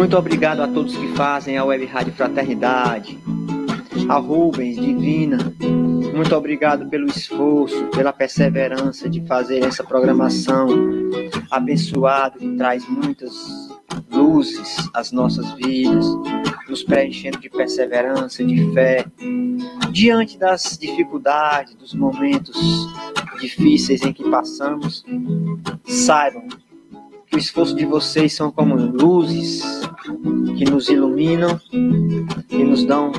Muito obrigado a todos que fazem a Web Rádio Fraternidade, a Rubens, Divina. Muito obrigado pelo esforço, pela perseverança de fazer essa programação abençoada que traz muitas luzes às nossas vidas, nos preenchendo de perseverança, de fé, diante das dificuldades, dos momentos difíceis em que passamos. Saibam que o esforço de vocês são como luzes que nos iluminam e nos dão,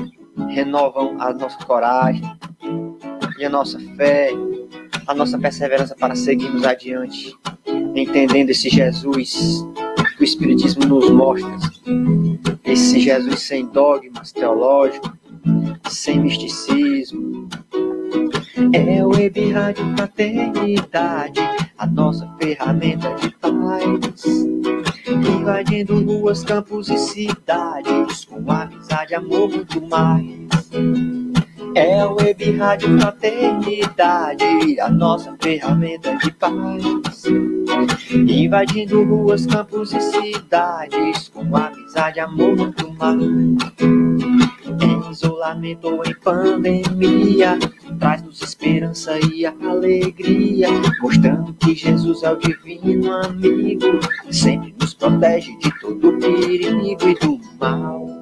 renovam a nossa coragem e a nossa fé, a nossa perseverança para seguirmos adiante, entendendo esse Jesus que o Espiritismo nos mostra, esse Jesus sem dogmas teológicos, sem misticismo. É Web Rádio Fraternidade, a nossa ferramenta de paz. Invadindo ruas, campos e cidades, com amizade, amor, muito mais. É o Web Rádio Fraternidade, a nossa ferramenta de paz. Invadindo ruas, campos e cidades, com amizade, amor, muito mais. Em isolamento ou em pandemia, traz-nos esperança e alegria, mostrando que Jesus é o divino amigo, sempre nos protege de todo perigo e do mal.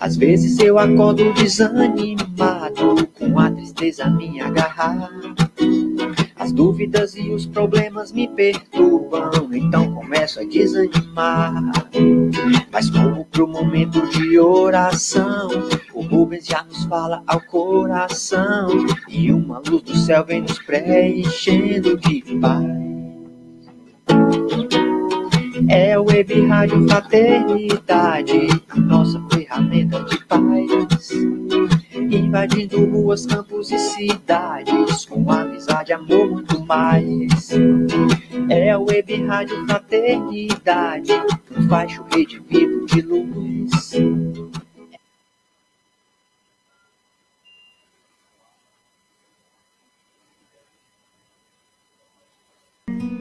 Às vezes eu acordo desanimado, com a tristeza me agarrar. As dúvidas e os problemas me perturbam, então começo a desanimar. Mas como pro momento de oração, o Rubens já nos fala ao coração, e uma luz do céu vem nos preenchendo de paz. É o Web Rádio Fraternidade, nossa ferramenta de paz. Invadindo ruas, campos e cidades, com amizade, amor, muito mais. É o Web Rádio Fraternidade, um faixo rede vivo de luz.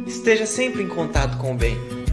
Esteja sempre em contato com o bem.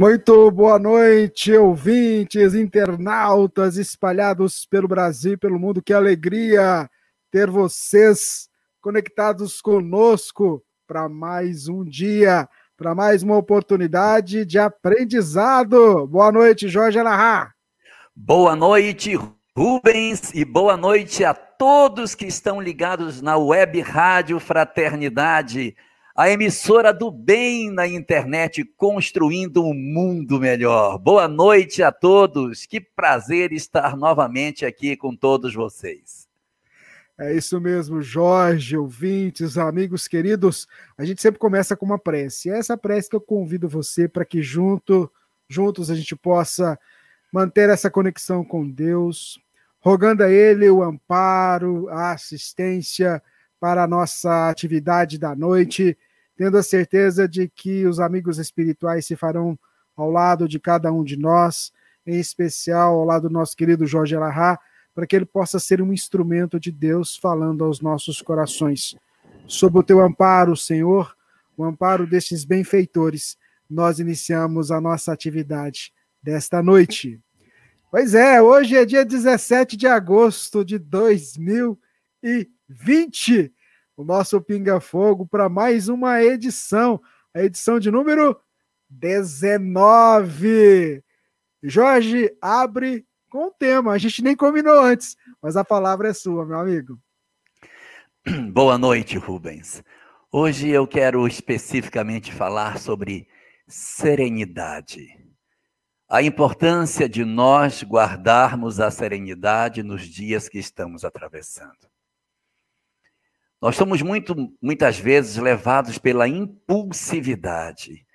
Muito boa noite, ouvintes, internautas espalhados pelo Brasil e pelo mundo. Que alegria ter vocês conectados conosco para mais um dia, para mais uma oportunidade de aprendizado. Boa noite, Jorge Alahá. Boa noite, Rubens, e boa noite a todos que estão ligados na Web Rádio Fraternidade a emissora do bem na internet, construindo um mundo melhor. Boa noite a todos, que prazer estar novamente aqui com todos vocês. É isso mesmo, Jorge, ouvintes, amigos queridos. A gente sempre começa com uma prece. É essa prece que eu convido você para que junto, juntos a gente possa manter essa conexão com Deus, rogando a Ele o amparo, a assistência para a nossa atividade da noite tendo a certeza de que os amigos espirituais se farão ao lado de cada um de nós em especial ao lado do nosso querido Jorge Alahá, para que ele possa ser um instrumento de Deus falando aos nossos corações. Sob o teu amparo, Senhor, o amparo destes benfeitores, nós iniciamos a nossa atividade desta noite. Pois é, hoje é dia 17 de agosto de 2020. O nosso Pinga Fogo para mais uma edição, a edição de número 19. Jorge, abre com o tema. A gente nem combinou antes, mas a palavra é sua, meu amigo. Boa noite, Rubens. Hoje eu quero especificamente falar sobre serenidade. A importância de nós guardarmos a serenidade nos dias que estamos atravessando. Nós somos muito, muitas vezes levados pela impulsividade,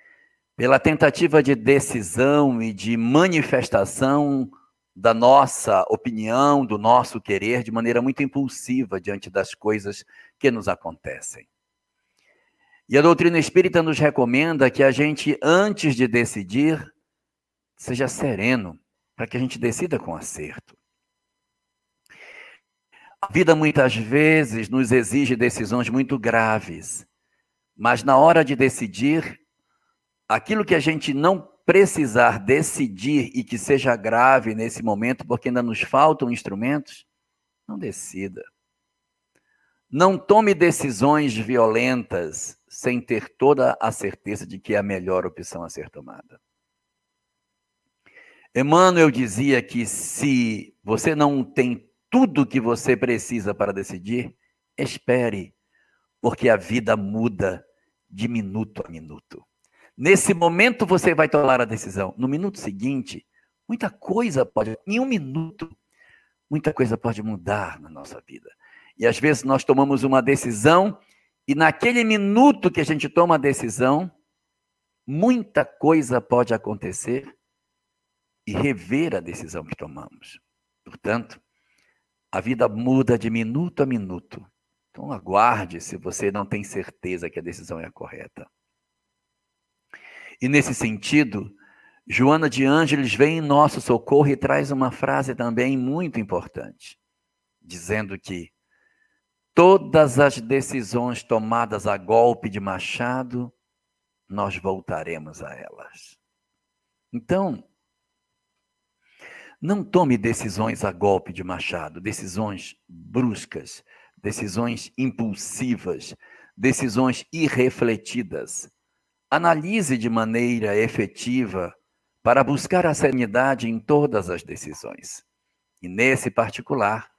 pela tentativa de decisão e de manifestação da nossa opinião, do nosso querer, de maneira muito impulsiva diante das coisas que nos acontecem. E a doutrina espírita nos recomenda que a gente, antes de decidir, seja sereno, para que a gente decida com acerto. A vida muitas vezes nos exige decisões muito graves, mas na hora de decidir, aquilo que a gente não precisar decidir e que seja grave nesse momento, porque ainda nos faltam instrumentos, não decida. Não tome decisões violentas sem ter toda a certeza de que é a melhor opção a ser tomada. Emmanuel dizia que se você não tem tudo que você precisa para decidir, espere, porque a vida muda de minuto a minuto. Nesse momento você vai tomar a decisão. No minuto seguinte, muita coisa pode, em um minuto, muita coisa pode mudar na nossa vida. E às vezes nós tomamos uma decisão e naquele minuto que a gente toma a decisão, muita coisa pode acontecer e rever a decisão que tomamos. Portanto, a vida muda de minuto a minuto. Então aguarde se você não tem certeza que a decisão é a correta. E nesse sentido, Joana de Ângeles vem em nosso socorro e traz uma frase também muito importante, dizendo que todas as decisões tomadas a golpe de machado, nós voltaremos a elas. Então, não tome decisões a golpe de machado, decisões bruscas, decisões impulsivas, decisões irrefletidas. Analise de maneira efetiva para buscar a serenidade em todas as decisões. E nesse particular,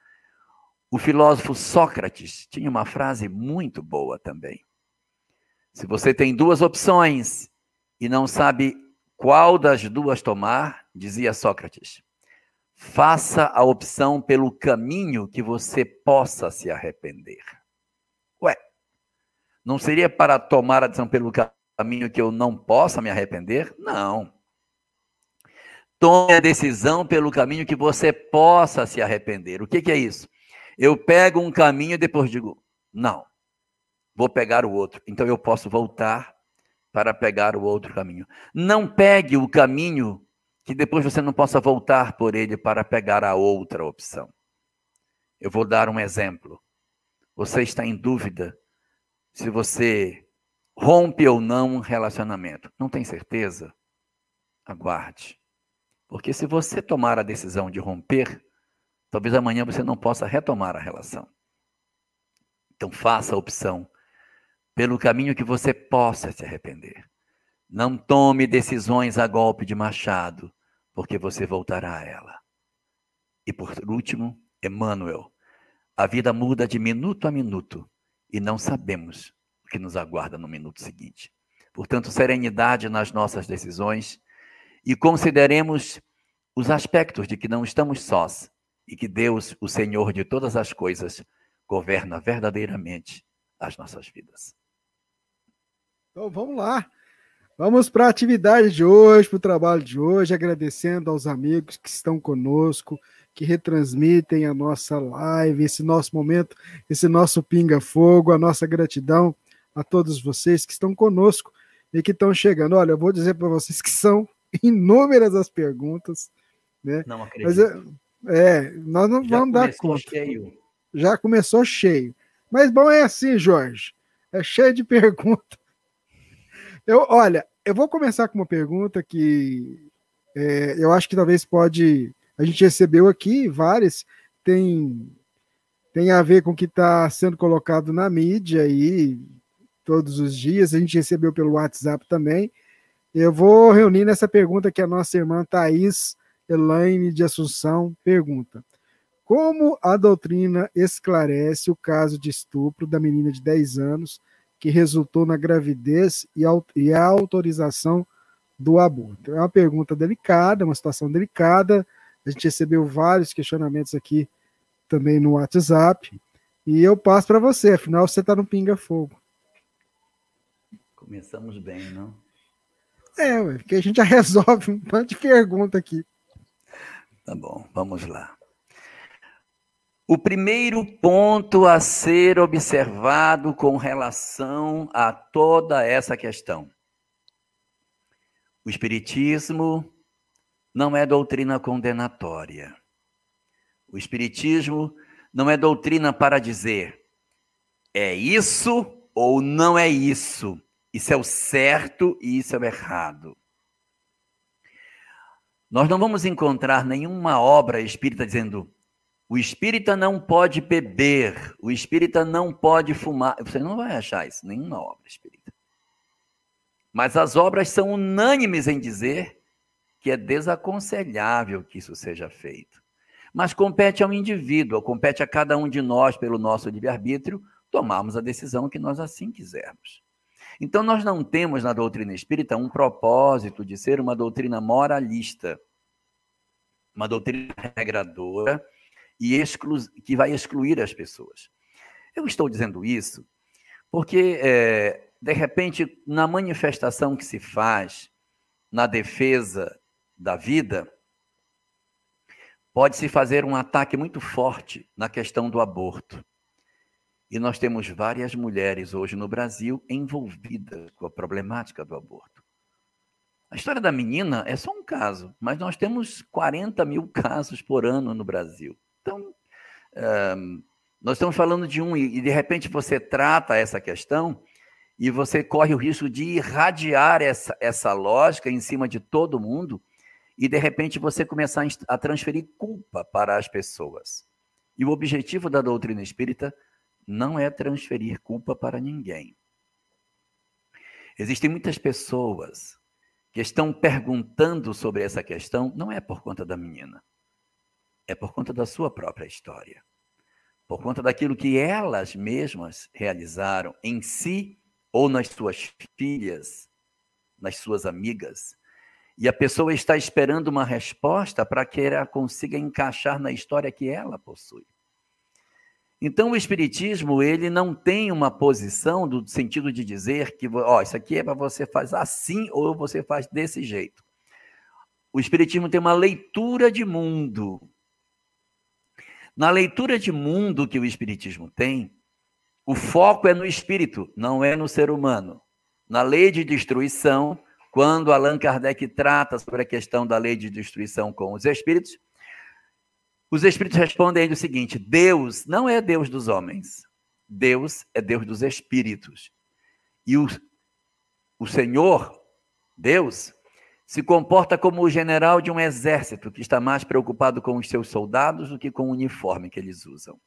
o filósofo Sócrates tinha uma frase muito boa também. Se você tem duas opções e não sabe qual das duas tomar, dizia Sócrates, faça a opção pelo caminho que você possa se arrepender. Ué, não seria para tomar a decisão pelo caminho? que eu não possa me arrepender? Não. Tome a decisão pelo caminho que você possa se arrepender. O que, que é isso? Eu pego um caminho e depois digo, não, vou pegar o outro. Então eu posso voltar para pegar o outro caminho. Não pegue o caminho que depois você não possa voltar por ele para pegar a outra opção. Eu vou dar um exemplo. Você está em dúvida se você rompe ou não um relacionamento. Não tem certeza? Aguarde. Porque se você tomar a decisão de romper, talvez amanhã você não possa retomar a relação. Então faça a opção pelo caminho que você possa se arrepender. Não tome decisões a golpe de machado, porque você voltará a ela. E por último, Emmanuel, a vida muda de minuto a minuto e não sabemos que nos aguarda no minuto seguinte. Portanto, serenidade nas nossas decisões e consideremos os aspectos de que não estamos sós e que Deus, o Senhor de todas as coisas, governa verdadeiramente as nossas vidas. Então vamos lá. Vamos para a atividade de hoje, para o trabalho de hoje, agradecendo aos amigos que estão conosco, que retransmitem a nossa live, esse nosso momento, esse nosso pinga-fogo, a nossa gratidão a todos vocês que estão conosco e que estão chegando. Olha, eu vou dizer para vocês que são inúmeras as perguntas. Né? Não acredito. Mas, é, nós não Já vamos dar conta. Cheio. Já começou cheio. Mas bom é assim, Jorge. É cheio de perguntas. Eu, olha, eu vou começar com uma pergunta que é, eu acho que talvez pode. A gente recebeu aqui várias, tem, tem a ver com o que está sendo colocado na mídia aí todos os dias. A gente recebeu pelo WhatsApp também. Eu vou reunir nessa pergunta que a nossa irmã Thaís Elaine de Assunção pergunta. Como a doutrina esclarece o caso de estupro da menina de 10 anos que resultou na gravidez e a autorização do aborto? É uma pergunta delicada, uma situação delicada. A gente recebeu vários questionamentos aqui também no WhatsApp. E eu passo para você, afinal você está no Pinga Fogo. Começamos bem, não? É, porque a gente já resolve um monte de pergunta aqui. Tá bom, vamos lá. O primeiro ponto a ser observado com relação a toda essa questão. O Espiritismo não é doutrina condenatória. O Espiritismo não é doutrina para dizer é isso ou não é isso. Isso é o certo e isso é o errado. Nós não vamos encontrar nenhuma obra espírita dizendo o espírita não pode beber, o espírita não pode fumar. Você não vai achar isso, nenhuma obra espírita. Mas as obras são unânimes em dizer que é desaconselhável que isso seja feito. Mas compete ao indivíduo, compete a cada um de nós, pelo nosso livre-arbítrio, tomarmos a decisão que nós assim quisermos. Então, nós não temos na doutrina espírita um propósito de ser uma doutrina moralista, uma doutrina regradora e exclu que vai excluir as pessoas. Eu estou dizendo isso porque, é, de repente, na manifestação que se faz na defesa da vida, pode-se fazer um ataque muito forte na questão do aborto. E nós temos várias mulheres hoje no Brasil envolvidas com a problemática do aborto. A história da menina é só um caso, mas nós temos 40 mil casos por ano no Brasil. Então, um, nós estamos falando de um, e de repente você trata essa questão e você corre o risco de irradiar essa, essa lógica em cima de todo mundo e de repente você começar a transferir culpa para as pessoas. E o objetivo da doutrina espírita não é transferir culpa para ninguém. Existem muitas pessoas que estão perguntando sobre essa questão, não é por conta da menina é por conta da sua própria história. Por conta daquilo que elas mesmas realizaram em si ou nas suas filhas, nas suas amigas. E a pessoa está esperando uma resposta para que ela consiga encaixar na história que ela possui. Então, o Espiritismo, ele não tem uma posição do sentido de dizer que, ó, isso aqui é para você fazer assim ou você faz desse jeito. O Espiritismo tem uma leitura de mundo. Na leitura de mundo que o Espiritismo tem, o foco é no espírito, não é no ser humano. Na lei de destruição, quando Allan Kardec trata sobre a questão da lei de destruição com os espíritos, os espíritos respondem o seguinte: Deus não é Deus dos homens, Deus é Deus dos espíritos. E o, o Senhor, Deus, se comporta como o general de um exército que está mais preocupado com os seus soldados do que com o uniforme que eles usam.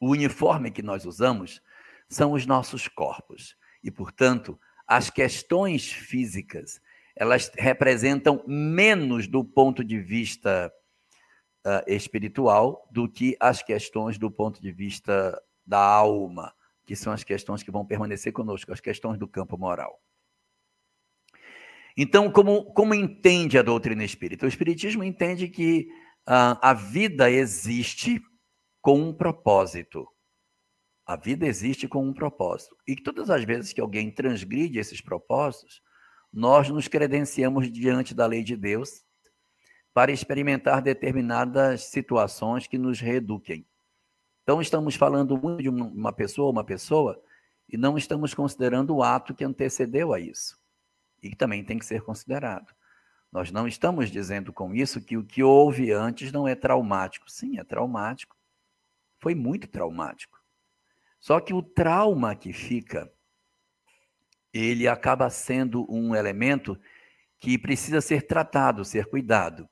O uniforme que nós usamos são os nossos corpos e, portanto, as questões físicas elas representam menos do ponto de vista uh, espiritual do que as questões do ponto de vista da alma, que são as questões que vão permanecer conosco, as questões do campo moral. Então, como, como entende a doutrina espírita? O Espiritismo entende que uh, a vida existe com um propósito. A vida existe com um propósito. E que todas as vezes que alguém transgride esses propósitos, nós nos credenciamos diante da lei de Deus para experimentar determinadas situações que nos reeduquem. Então, estamos falando muito de uma pessoa, uma pessoa, e não estamos considerando o ato que antecedeu a isso e que também tem que ser considerado. Nós não estamos dizendo com isso que o que houve antes não é traumático. Sim, é traumático. Foi muito traumático. Só que o trauma que fica, ele acaba sendo um elemento que precisa ser tratado, ser cuidado.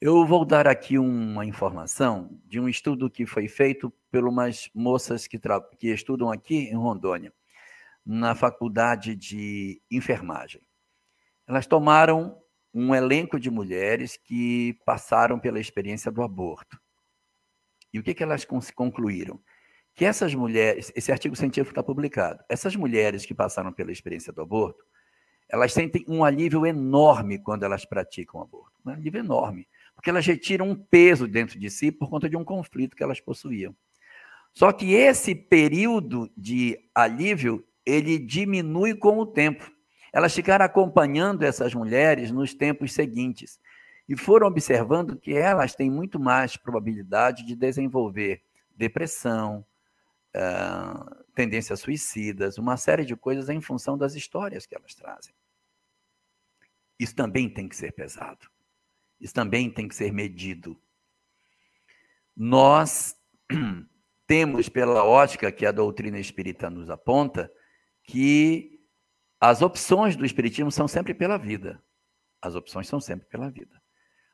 Eu vou dar aqui uma informação de um estudo que foi feito por umas moças que, que estudam aqui em Rondônia, na faculdade de enfermagem. Elas tomaram um elenco de mulheres que passaram pela experiência do aborto. E o que, que elas concluíram? Que essas mulheres, esse artigo científico está publicado, essas mulheres que passaram pela experiência do aborto, elas sentem um alívio enorme quando elas praticam aborto. Um alívio enorme. Porque elas retiram um peso dentro de si por conta de um conflito que elas possuíam. Só que esse período de alívio, ele diminui com o tempo. Elas ficaram acompanhando essas mulheres nos tempos seguintes e foram observando que elas têm muito mais probabilidade de desenvolver depressão, uh, tendências suicidas, uma série de coisas em função das histórias que elas trazem. Isso também tem que ser pesado. Isso também tem que ser medido. Nós temos, pela ótica que a doutrina espírita nos aponta, que as opções do Espiritismo são sempre pela vida. As opções são sempre pela vida.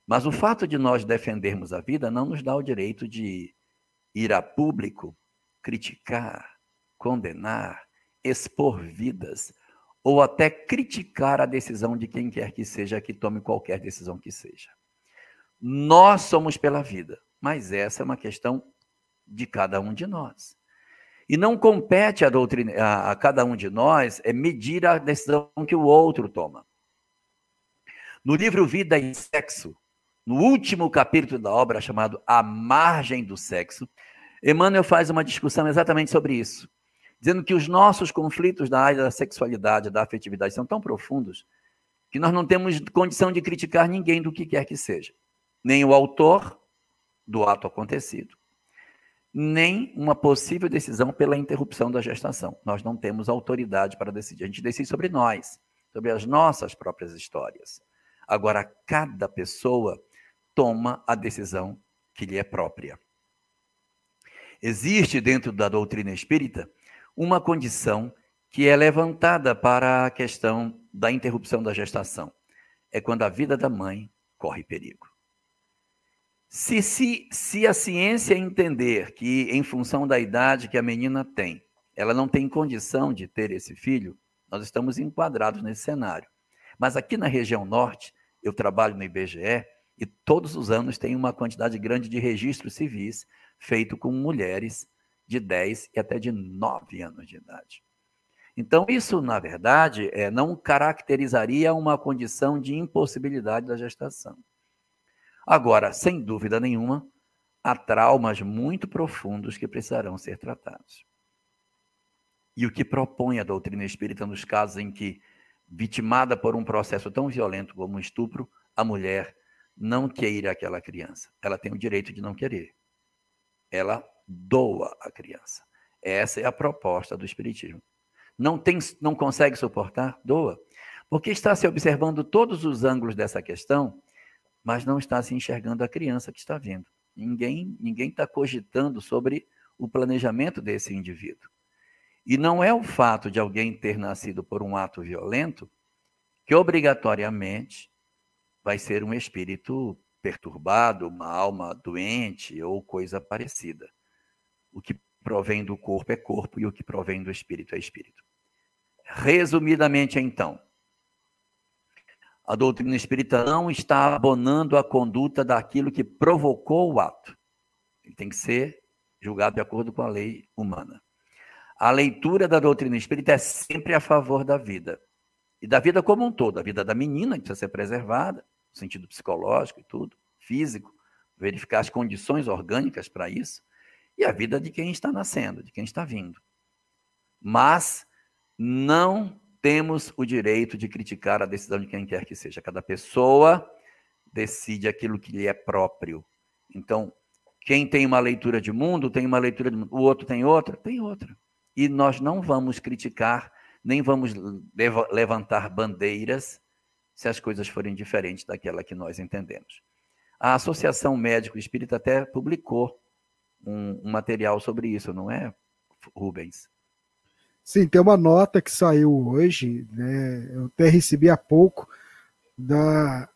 Mas o fato de nós defendermos a vida não nos dá o direito de ir a público, criticar, condenar, expor vidas, ou até criticar a decisão de quem quer que seja que tome qualquer decisão que seja. Nós somos pela vida, mas essa é uma questão de cada um de nós. E não compete a, doutrina, a, a cada um de nós é medir a decisão que o outro toma. No livro Vida e Sexo, no último capítulo da obra chamado A Margem do Sexo, Emmanuel faz uma discussão exatamente sobre isso, dizendo que os nossos conflitos da área da sexualidade, da afetividade, são tão profundos que nós não temos condição de criticar ninguém do que quer que seja, nem o autor do ato acontecido, nem uma possível decisão pela interrupção da gestação. Nós não temos autoridade para decidir. A gente decide sobre nós, sobre as nossas próprias histórias. Agora, cada pessoa toma a decisão que lhe é própria. Existe dentro da doutrina espírita uma condição que é levantada para a questão da interrupção da gestação. É quando a vida da mãe corre perigo. Se, se, se a ciência entender que, em função da idade que a menina tem, ela não tem condição de ter esse filho, nós estamos enquadrados nesse cenário. Mas aqui na região norte, eu trabalho no IBGE e todos os anos tem uma quantidade grande de registros civis feito com mulheres de 10 e até de 9 anos de idade. Então, isso, na verdade, é, não caracterizaria uma condição de impossibilidade da gestação. Agora, sem dúvida nenhuma, há traumas muito profundos que precisarão ser tratados. E o que propõe a doutrina espírita nos casos em que, vitimada por um processo tão violento como um estupro, a mulher não queira aquela criança. Ela tem o direito de não querer. Ela doa a criança. Essa é a proposta do Espiritismo. Não, tem, não consegue suportar? Doa. Porque está se observando todos os ângulos dessa questão mas não está se enxergando a criança que está vindo. Ninguém ninguém está cogitando sobre o planejamento desse indivíduo. E não é o fato de alguém ter nascido por um ato violento que obrigatoriamente vai ser um espírito perturbado, uma alma doente ou coisa parecida. O que provém do corpo é corpo e o que provém do espírito é espírito. Resumidamente, então, a doutrina espírita não está abonando a conduta daquilo que provocou o ato. Ele tem que ser julgado de acordo com a lei humana. A leitura da doutrina espírita é sempre a favor da vida. E da vida como um todo. A vida da menina que precisa ser preservada, no sentido psicológico e tudo, físico, verificar as condições orgânicas para isso. E a vida de quem está nascendo, de quem está vindo. Mas não temos o direito de criticar a decisão de quem quer que seja. Cada pessoa decide aquilo que lhe é próprio. Então, quem tem uma leitura de mundo, tem uma leitura de mundo. O outro tem outra? Tem outra. E nós não vamos criticar, nem vamos levantar bandeiras se as coisas forem diferentes daquela que nós entendemos. A Associação Médico Espírita até publicou um, um material sobre isso, não é, Rubens? Sim, tem uma nota que saiu hoje, né? Eu até recebi há pouco da,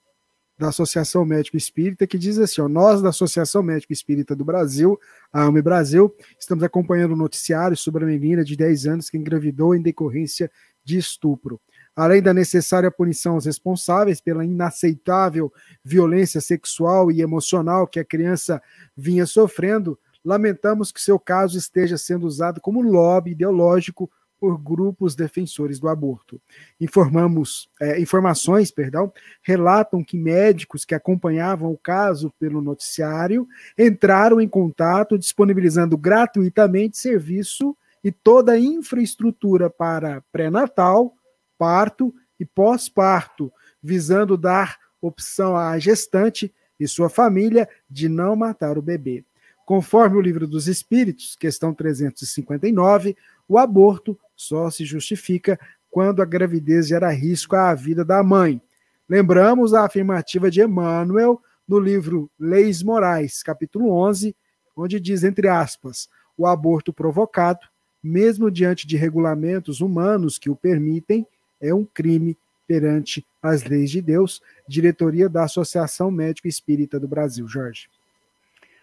da Associação Médico Espírita que diz assim: ó, nós da Associação Médico Espírita do Brasil, a AME Brasil, estamos acompanhando o noticiário sobre a menina de 10 anos que engravidou em decorrência de estupro. Além da necessária punição aos responsáveis pela inaceitável violência sexual e emocional que a criança vinha sofrendo, lamentamos que seu caso esteja sendo usado como lobby ideológico por grupos defensores do aborto. Informamos, é, informações, perdão, relatam que médicos que acompanhavam o caso pelo noticiário entraram em contato disponibilizando gratuitamente serviço e toda a infraestrutura para pré-natal, parto e pós-parto, visando dar opção à gestante e sua família de não matar o bebê. Conforme o Livro dos Espíritos, questão 359, o aborto só se justifica quando a gravidez gera risco à vida da mãe. Lembramos a afirmativa de Emmanuel no livro Leis Morais, capítulo 11, onde diz, entre aspas, o aborto provocado, mesmo diante de regulamentos humanos que o permitem, é um crime perante as leis de Deus. Diretoria da Associação Médico Espírita do Brasil. Jorge.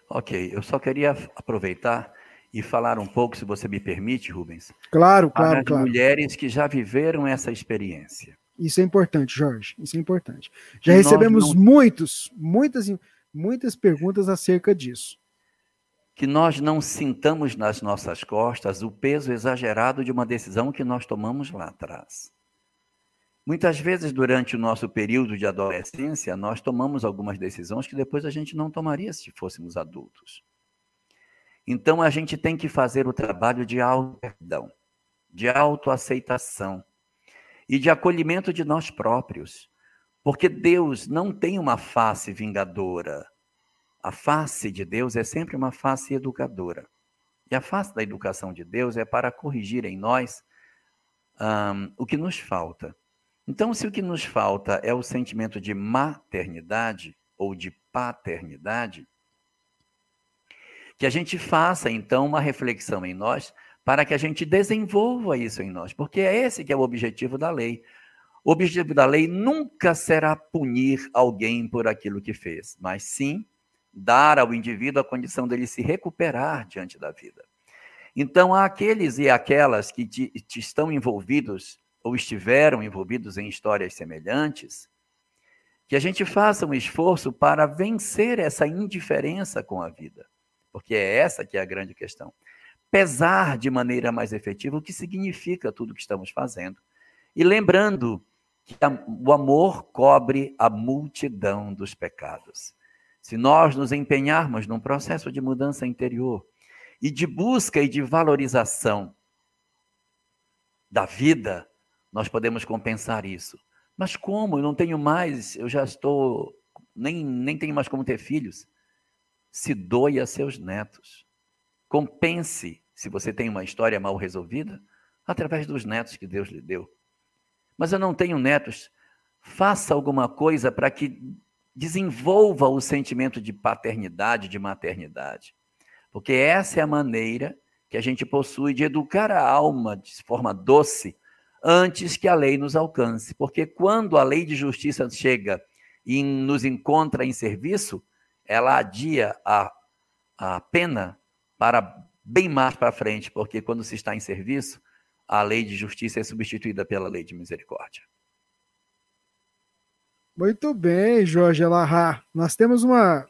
Ok, eu só queria aproveitar e falar um pouco, se você me permite, Rubens. Claro, claro, claro. mulheres que já viveram essa experiência. Isso é importante, Jorge. Isso é importante. Já recebemos não... muitos, muitas, muitas perguntas acerca disso. Que nós não sintamos nas nossas costas o peso exagerado de uma decisão que nós tomamos lá atrás. Muitas vezes, durante o nosso período de adolescência, nós tomamos algumas decisões que depois a gente não tomaria se fôssemos adultos. Então a gente tem que fazer o trabalho de auto-perdão, de autoaceitação e de acolhimento de nós próprios. Porque Deus não tem uma face vingadora. A face de Deus é sempre uma face educadora. E a face da educação de Deus é para corrigir em nós um, o que nos falta. Então, se o que nos falta é o sentimento de maternidade ou de paternidade, que a gente faça, então, uma reflexão em nós para que a gente desenvolva isso em nós, porque é esse que é o objetivo da lei. O objetivo da lei nunca será punir alguém por aquilo que fez, mas sim dar ao indivíduo a condição dele se recuperar diante da vida. Então, há aqueles e aquelas que te, te estão envolvidos ou estiveram envolvidos em histórias semelhantes, que a gente faça um esforço para vencer essa indiferença com a vida porque é essa que é a grande questão. Pesar de maneira mais efetiva o que significa tudo que estamos fazendo. E lembrando que o amor cobre a multidão dos pecados. Se nós nos empenharmos num processo de mudança interior e de busca e de valorização da vida, nós podemos compensar isso. Mas como? Eu não tenho mais, eu já estou, nem, nem tenho mais como ter filhos se doe a seus netos. Compense, se você tem uma história mal resolvida, através dos netos que Deus lhe deu. Mas eu não tenho netos. Faça alguma coisa para que desenvolva o sentimento de paternidade, de maternidade. Porque essa é a maneira que a gente possui de educar a alma de forma doce antes que a lei nos alcance. Porque quando a lei de justiça chega e nos encontra em serviço, ela adia a, a pena para bem mais para frente, porque quando se está em serviço, a lei de justiça é substituída pela lei de misericórdia. Muito bem, Jorge Alahá. Nós temos uma,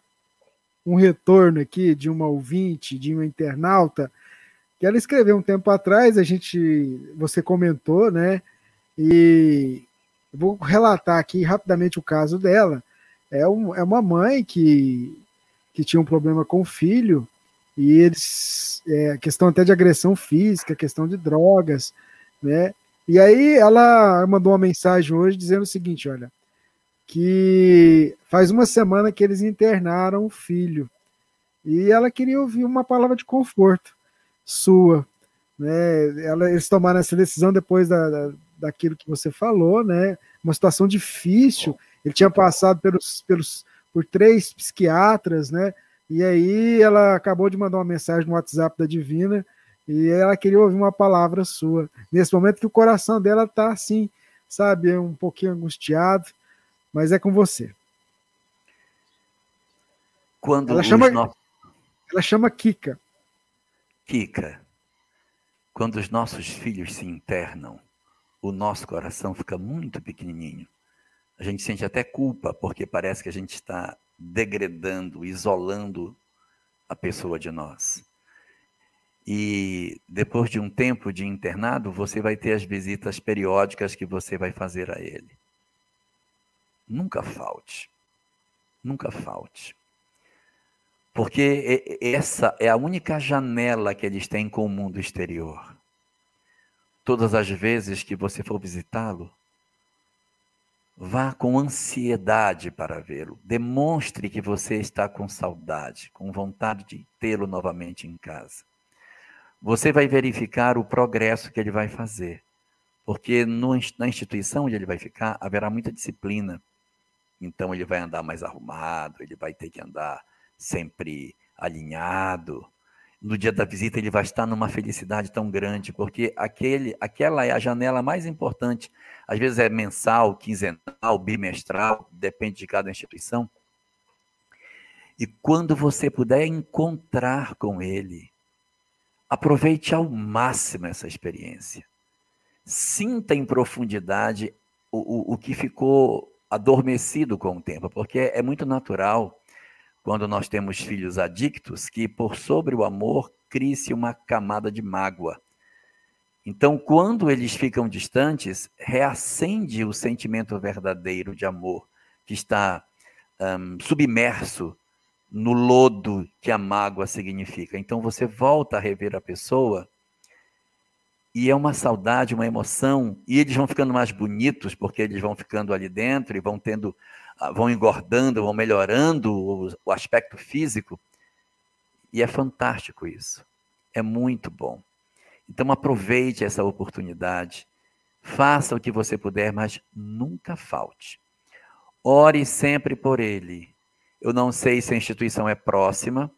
um retorno aqui de uma ouvinte, de uma internauta, que ela escreveu um tempo atrás, a gente, você comentou, né? E vou relatar aqui rapidamente o caso dela é, um, é uma mãe que, que tinha um problema com o filho, e eles. É, questão até de agressão física, questão de drogas, né? E aí ela mandou uma mensagem hoje dizendo o seguinte: olha, que faz uma semana que eles internaram o filho. E ela queria ouvir uma palavra de conforto sua. Né? Ela, eles tomaram essa decisão depois da, da, daquilo que você falou, né? Uma situação difícil. Ele tinha passado pelos, pelos, por três psiquiatras, né? E aí ela acabou de mandar uma mensagem no WhatsApp da Divina e ela queria ouvir uma palavra sua. Nesse momento que o coração dela está assim, sabe, um pouquinho angustiado, mas é com você. Quando ela chama, no... ela chama Kika. Kika, quando os nossos filhos se internam, o nosso coração fica muito pequenininho. A gente sente até culpa, porque parece que a gente está degradando, isolando a pessoa de nós. E depois de um tempo de internado, você vai ter as visitas periódicas que você vai fazer a ele. Nunca falte. Nunca falte. Porque essa é a única janela que eles têm com o mundo exterior. Todas as vezes que você for visitá-lo, vá com ansiedade para vê-lo. Demonstre que você está com saudade, com vontade de tê-lo novamente em casa. Você vai verificar o progresso que ele vai fazer. Porque no, na instituição onde ele vai ficar, haverá muita disciplina. Então, ele vai andar mais arrumado, ele vai ter que andar sempre alinhado. No dia da visita ele vai estar numa felicidade tão grande, porque aquele, aquela é a janela mais importante. Às vezes é mensal, quinzenal, bimestral, depende de cada instituição. E quando você puder encontrar com ele, aproveite ao máximo essa experiência. Sinta em profundidade o, o, o que ficou adormecido com o tempo, porque é muito natural quando nós temos filhos adictos, que por sobre o amor cria-se uma camada de mágoa. Então, quando eles ficam distantes, reacende o sentimento verdadeiro de amor, que está um, submerso no lodo que a mágoa significa. Então, você volta a rever a pessoa e é uma saudade, uma emoção, e eles vão ficando mais bonitos, porque eles vão ficando ali dentro e vão tendo vão engordando, vão melhorando o, o aspecto físico. E é fantástico isso. É muito bom. Então aproveite essa oportunidade. Faça o que você puder, mas nunca falte. Ore sempre por ele. Eu não sei se a instituição é próxima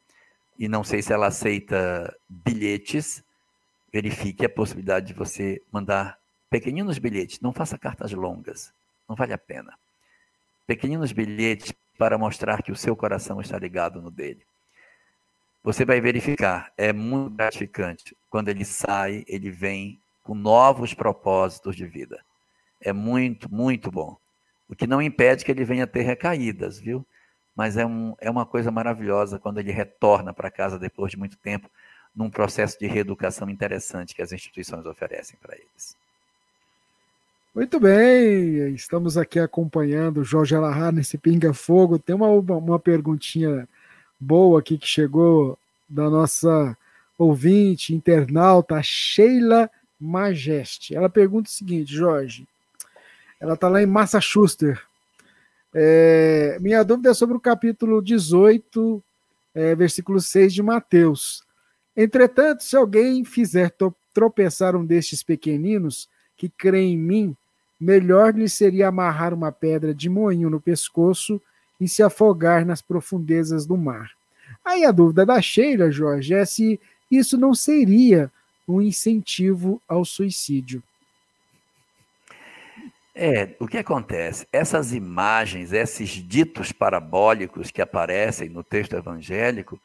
e não sei se ela aceita bilhetes. Verifique a possibilidade de você mandar pequeninos bilhetes. Não faça cartas longas. Não vale a pena pequeninos bilhetes para mostrar que o seu coração está ligado no dele. Você vai verificar, é muito gratificante. Quando ele sai, ele vem com novos propósitos de vida. É muito, muito bom. O que não impede que ele venha ter recaídas, viu? Mas é, um, é uma coisa maravilhosa quando ele retorna para casa depois de muito tempo, num processo de reeducação interessante que as instituições oferecem para eles. Muito bem, estamos aqui acompanhando o Jorge Alahá nesse Pinga Fogo. Tem uma, uma perguntinha boa aqui que chegou da nossa ouvinte, internauta, Sheila Majeste. Ela pergunta o seguinte, Jorge, ela está lá em Massachusetts. É, minha dúvida é sobre o capítulo 18, é, versículo 6 de Mateus. Entretanto, se alguém fizer tropeçar um destes pequeninos que crê em mim, melhor lhe seria amarrar uma pedra de moinho no pescoço e se afogar nas profundezas do mar. Aí a dúvida da Sheila, Jorge, é se isso não seria um incentivo ao suicídio. É, o que acontece? Essas imagens, esses ditos parabólicos que aparecem no texto evangélico,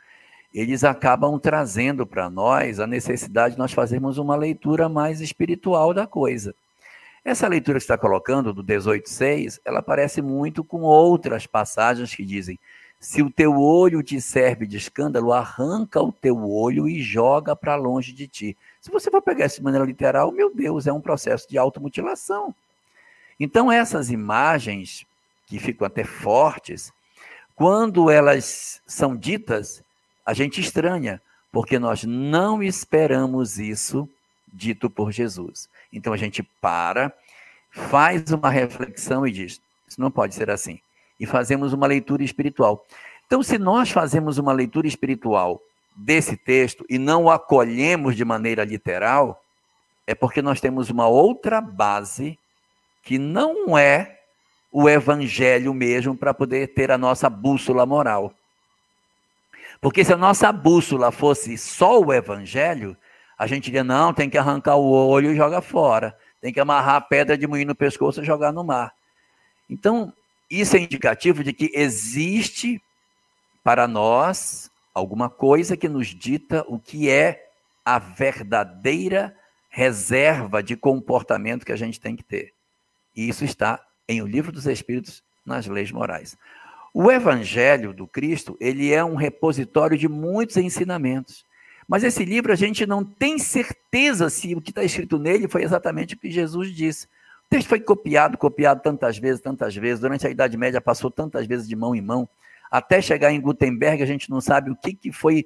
eles acabam trazendo para nós a necessidade de nós fazermos uma leitura mais espiritual da coisa. Essa leitura que está colocando, do 18,6, ela parece muito com outras passagens que dizem: se o teu olho te serve de escândalo, arranca o teu olho e joga para longe de ti. Se você for pegar isso de maneira literal, meu Deus, é um processo de automutilação. Então, essas imagens, que ficam até fortes, quando elas são ditas, a gente estranha, porque nós não esperamos isso dito por Jesus. Então a gente para, faz uma reflexão e diz: isso não pode ser assim. E fazemos uma leitura espiritual. Então, se nós fazemos uma leitura espiritual desse texto e não o acolhemos de maneira literal, é porque nós temos uma outra base que não é o evangelho mesmo para poder ter a nossa bússola moral. Porque se a nossa bússola fosse só o evangelho, a gente diria, não, tem que arrancar o olho e jogar fora. Tem que amarrar a pedra de moinho no pescoço e jogar no mar. Então, isso é indicativo de que existe para nós alguma coisa que nos dita o que é a verdadeira reserva de comportamento que a gente tem que ter. E isso está em O Livro dos Espíritos, nas leis morais. O Evangelho do Cristo, ele é um repositório de muitos ensinamentos. Mas esse livro a gente não tem certeza se o que está escrito nele foi exatamente o que Jesus disse. O texto foi copiado, copiado tantas vezes, tantas vezes. Durante a Idade Média passou tantas vezes de mão em mão. Até chegar em Gutenberg, a gente não sabe o que, que foi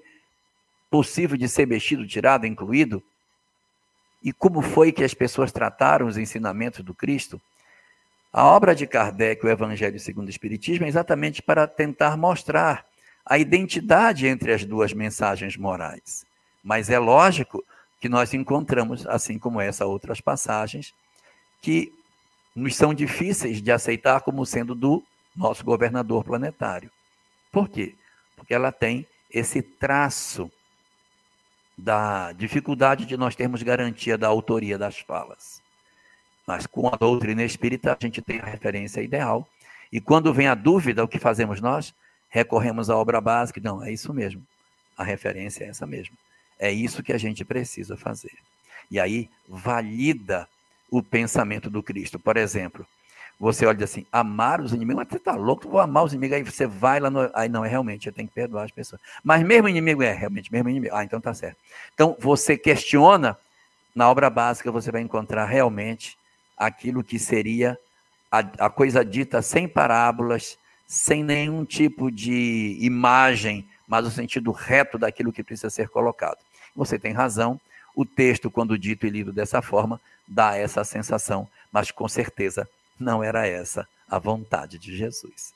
possível de ser mexido, tirado, incluído. E como foi que as pessoas trataram os ensinamentos do Cristo. A obra de Kardec, o Evangelho segundo o Espiritismo, é exatamente para tentar mostrar a identidade entre as duas mensagens morais. Mas é lógico que nós encontramos, assim como essa, outras passagens que nos são difíceis de aceitar como sendo do nosso governador planetário. Por quê? Porque ela tem esse traço da dificuldade de nós termos garantia da autoria das falas. Mas com a doutrina espírita, a gente tem a referência ideal. E quando vem a dúvida, o que fazemos nós? Recorremos à obra básica. Não, é isso mesmo. A referência é essa mesmo. É isso que a gente precisa fazer. E aí valida o pensamento do Cristo. Por exemplo, você olha assim, amar os inimigos, mas você está louco, vou amar os inimigos, aí você vai lá no. Aí não, é realmente, eu tenho que perdoar as pessoas. Mas mesmo inimigo é, realmente, mesmo inimigo. Ah, então tá certo. Então você questiona, na obra básica você vai encontrar realmente aquilo que seria a, a coisa dita sem parábolas, sem nenhum tipo de imagem, mas o sentido reto daquilo que precisa ser colocado. Você tem razão, o texto, quando dito e lido dessa forma, dá essa sensação, mas com certeza não era essa a vontade de Jesus.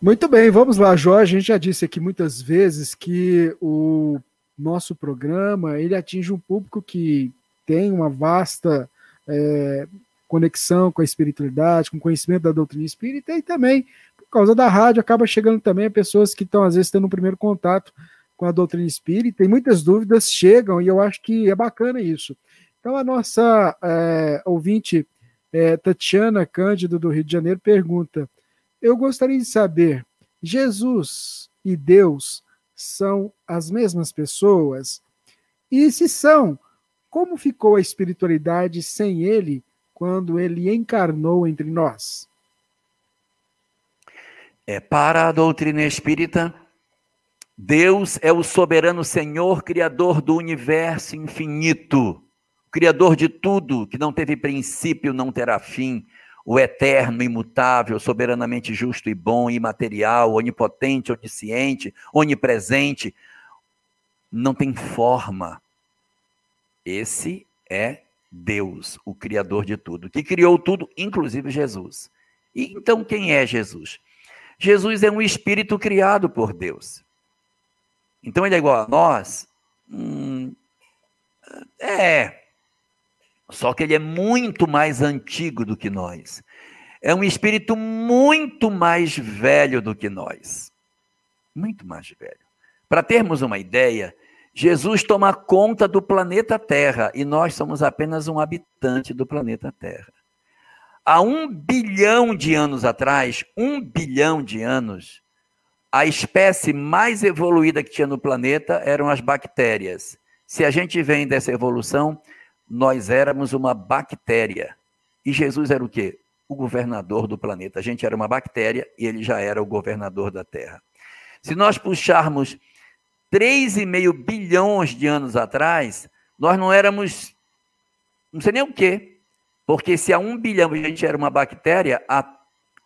Muito bem, vamos lá, Jorge. A gente já disse aqui muitas vezes que o nosso programa ele atinge um público que tem uma vasta é, conexão com a espiritualidade, com o conhecimento da doutrina espírita e também, por causa da rádio, acaba chegando também a pessoas que estão, às vezes, tendo um primeiro contato com a doutrina espírita e muitas dúvidas chegam e eu acho que é bacana isso. Então, a nossa é, ouvinte é, Tatiana Cândido, do Rio de Janeiro, pergunta: Eu gostaria de saber, Jesus e Deus são as mesmas pessoas? E se são, como ficou a espiritualidade sem ele quando ele encarnou entre nós? É, para a doutrina espírita, Deus é o soberano Senhor, Criador do universo infinito, Criador de tudo, que não teve princípio, não terá fim, o eterno, imutável, soberanamente justo e bom, imaterial, onipotente, onisciente, onipresente, não tem forma, esse é Deus, o Criador de tudo, que criou tudo, inclusive Jesus. E então quem é Jesus? Jesus é um espírito criado por Deus. Então ele é igual a nós? Hum, é. Só que ele é muito mais antigo do que nós. É um espírito muito mais velho do que nós. Muito mais velho. Para termos uma ideia, Jesus toma conta do planeta Terra e nós somos apenas um habitante do planeta Terra. Há um bilhão de anos atrás, um bilhão de anos, a espécie mais evoluída que tinha no planeta eram as bactérias. Se a gente vem dessa evolução, nós éramos uma bactéria. E Jesus era o quê? O governador do planeta. A gente era uma bactéria e ele já era o governador da Terra. Se nós puxarmos 3,5 bilhões de anos atrás, nós não éramos, não sei nem o quê, porque se há um bilhão a gente era uma bactéria, há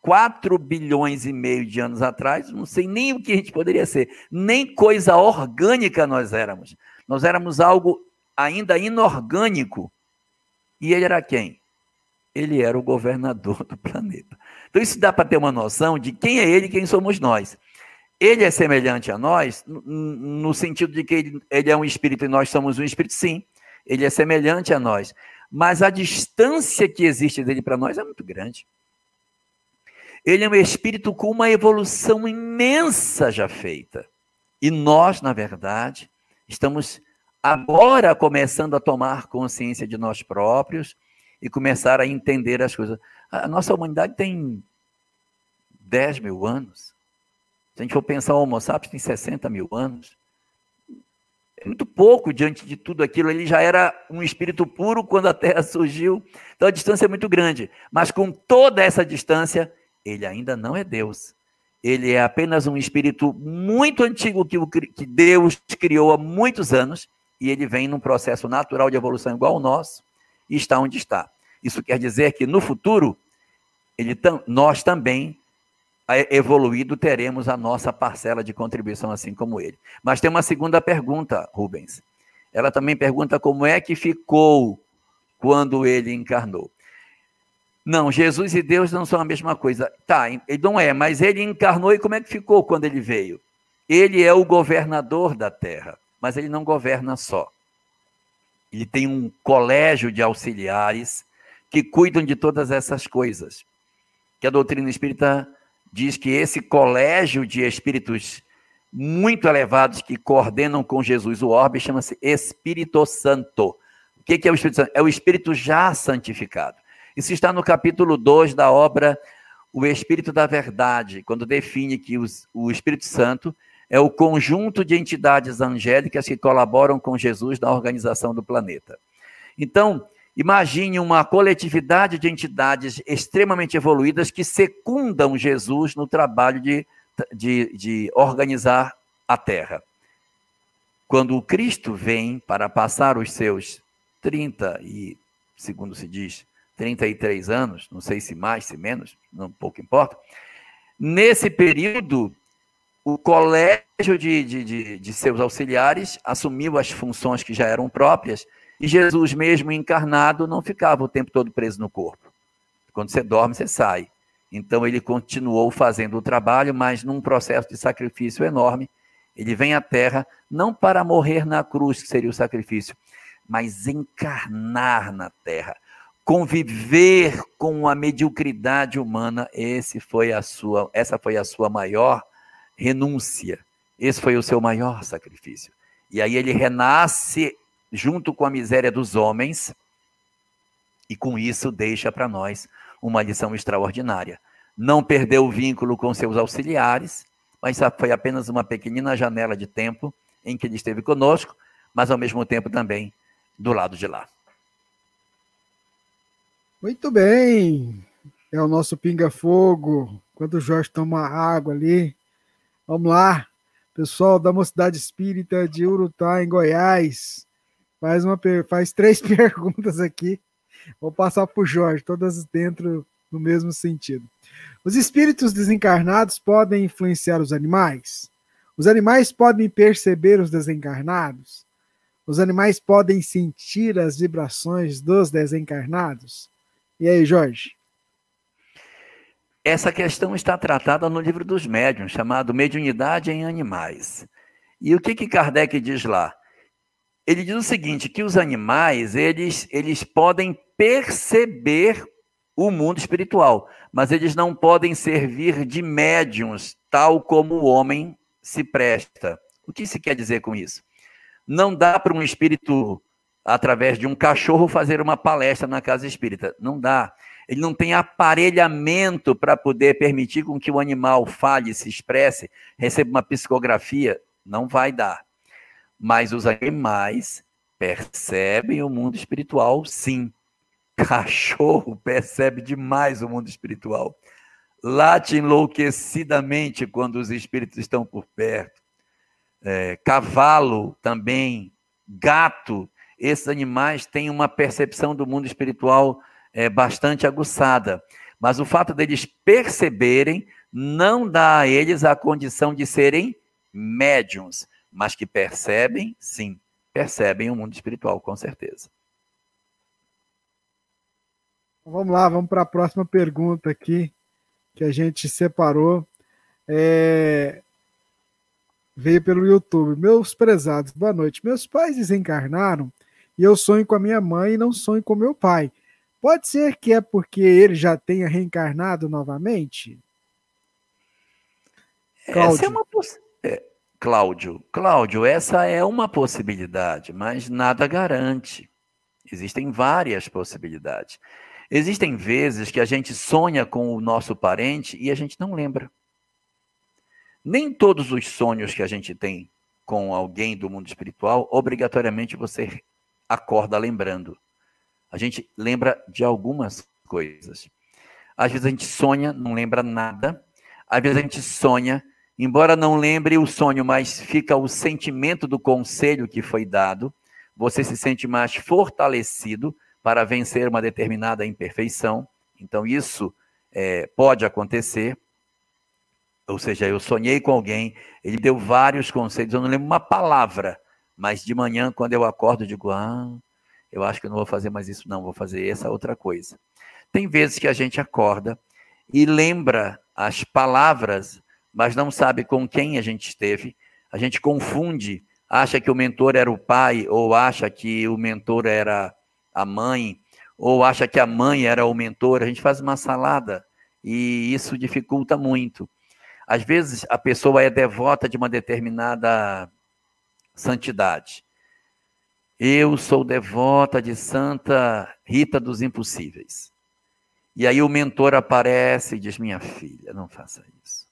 4 bilhões e meio de anos atrás, não sei nem o que a gente poderia ser, nem coisa orgânica nós éramos. Nós éramos algo ainda inorgânico. E ele era quem? Ele era o governador do planeta. Então isso dá para ter uma noção de quem é ele e quem somos nós. Ele é semelhante a nós, no sentido de que ele, ele, é um espírito e nós somos um espírito, sim. ele é semelhante a nós, mas a distância que existe dele para nós é muito grande. Ele é um espírito com uma evolução imensa já feita. E nós, na verdade, estamos agora começando a tomar consciência de nós próprios e começar a entender as coisas. A nossa humanidade tem 10 mil anos. Se a gente for pensar, o Homo sapiens tem 60 mil anos. É muito pouco diante de tudo aquilo. Ele já era um espírito puro quando a Terra surgiu. Então a distância é muito grande. Mas com toda essa distância, ele ainda não é Deus. Ele é apenas um espírito muito antigo que, que Deus criou há muitos anos. E ele vem num processo natural de evolução igual ao nosso e está onde está. Isso quer dizer que no futuro, ele, nós também evoluído, teremos a nossa parcela de contribuição, assim como ele. Mas tem uma segunda pergunta, Rubens. Ela também pergunta como é que ficou quando ele encarnou. Não, Jesus e Deus não são a mesma coisa. Tá, ele não é, mas ele encarnou e como é que ficou quando ele veio? Ele é o governador da terra, mas ele não governa só. Ele tem um colégio de auxiliares que cuidam de todas essas coisas. Que a doutrina espírita diz que esse colégio de espíritos muito elevados que coordenam com Jesus o orbe chama-se Espírito Santo. O que é o Espírito Santo? É o Espírito já santificado. Isso está no capítulo 2 da obra O Espírito da Verdade, quando define que os, o Espírito Santo é o conjunto de entidades angélicas que colaboram com Jesus na organização do planeta. Então, Imagine uma coletividade de entidades extremamente evoluídas que secundam Jesus no trabalho de, de, de organizar a Terra. Quando o Cristo vem para passar os seus 30 e, segundo se diz, 33 anos, não sei se mais, se menos, não pouco importa. Nesse período, o colégio de, de, de, de seus auxiliares assumiu as funções que já eram próprias e Jesus, mesmo encarnado, não ficava o tempo todo preso no corpo. Quando você dorme, você sai. Então ele continuou fazendo o trabalho, mas num processo de sacrifício enorme. Ele vem à Terra não para morrer na cruz, que seria o sacrifício, mas encarnar na Terra, conviver com a mediocridade humana. Esse foi a sua, essa foi a sua maior renúncia. Esse foi o seu maior sacrifício. E aí ele renasce junto com a miséria dos homens, e com isso deixa para nós uma lição extraordinária. Não perdeu o vínculo com seus auxiliares, mas foi apenas uma pequenina janela de tempo em que ele esteve conosco, mas ao mesmo tempo também do lado de lá. Muito bem. É o nosso pinga-fogo. Quando o Jorge toma água ali. Vamos lá. Pessoal da Mocidade Espírita de Urutá, em Goiás faz, uma, faz três perguntas aqui. Vou passar para o Jorge, todas dentro do mesmo sentido. Os espíritos desencarnados podem influenciar os animais? Os animais podem perceber os desencarnados? Os animais podem sentir as vibrações dos desencarnados? E aí, Jorge? Essa questão está tratada no livro dos médiuns, chamado Mediunidade em Animais. E o que, que Kardec diz lá? ele diz o seguinte, que os animais, eles, eles podem perceber o mundo espiritual, mas eles não podem servir de médiums, tal como o homem se presta. O que se quer dizer com isso? Não dá para um espírito, através de um cachorro, fazer uma palestra na casa espírita. Não dá. Ele não tem aparelhamento para poder permitir com que o animal fale, se expresse, receba uma psicografia. Não vai dar. Mas os animais percebem o mundo espiritual, sim. Cachorro percebe demais o mundo espiritual. Late enlouquecidamente quando os espíritos estão por perto. É, cavalo também, gato, esses animais têm uma percepção do mundo espiritual é, bastante aguçada. Mas o fato deles perceberem não dá a eles a condição de serem médiums mas que percebem, sim, percebem o mundo espiritual, com certeza. Vamos lá, vamos para a próxima pergunta aqui, que a gente separou. É... Veio pelo YouTube. Meus prezados, boa noite. Meus pais desencarnaram e eu sonho com a minha mãe e não sonho com meu pai. Pode ser que é porque ele já tenha reencarnado novamente? Cláudio. Essa é uma é, Cláudio, Cláudio, essa é uma possibilidade, mas nada garante. Existem várias possibilidades. Existem vezes que a gente sonha com o nosso parente e a gente não lembra. Nem todos os sonhos que a gente tem com alguém do mundo espiritual, obrigatoriamente você acorda lembrando. A gente lembra de algumas coisas. Às vezes a gente sonha, não lembra nada. Às vezes a gente sonha, embora não lembre o sonho, mas fica o sentimento do conselho que foi dado. Você se sente mais fortalecido para vencer uma determinada imperfeição. Então, isso é, pode acontecer. Ou seja, eu sonhei com alguém, ele deu vários conselhos, eu não lembro uma palavra, mas de manhã, quando eu acordo, digo: ah, eu acho que eu não vou fazer mais isso, não, vou fazer essa outra coisa. Tem vezes que a gente acorda e lembra as palavras, mas não sabe com quem a gente esteve. A gente confunde, acha que o mentor era o pai, ou acha que o mentor era a mãe, ou acha que a mãe era o mentor. A gente faz uma salada e isso dificulta muito. Às vezes a pessoa é devota de uma determinada santidade. Eu sou devota de Santa Rita dos Impossíveis. E aí o mentor aparece e diz: Minha filha, não faça isso.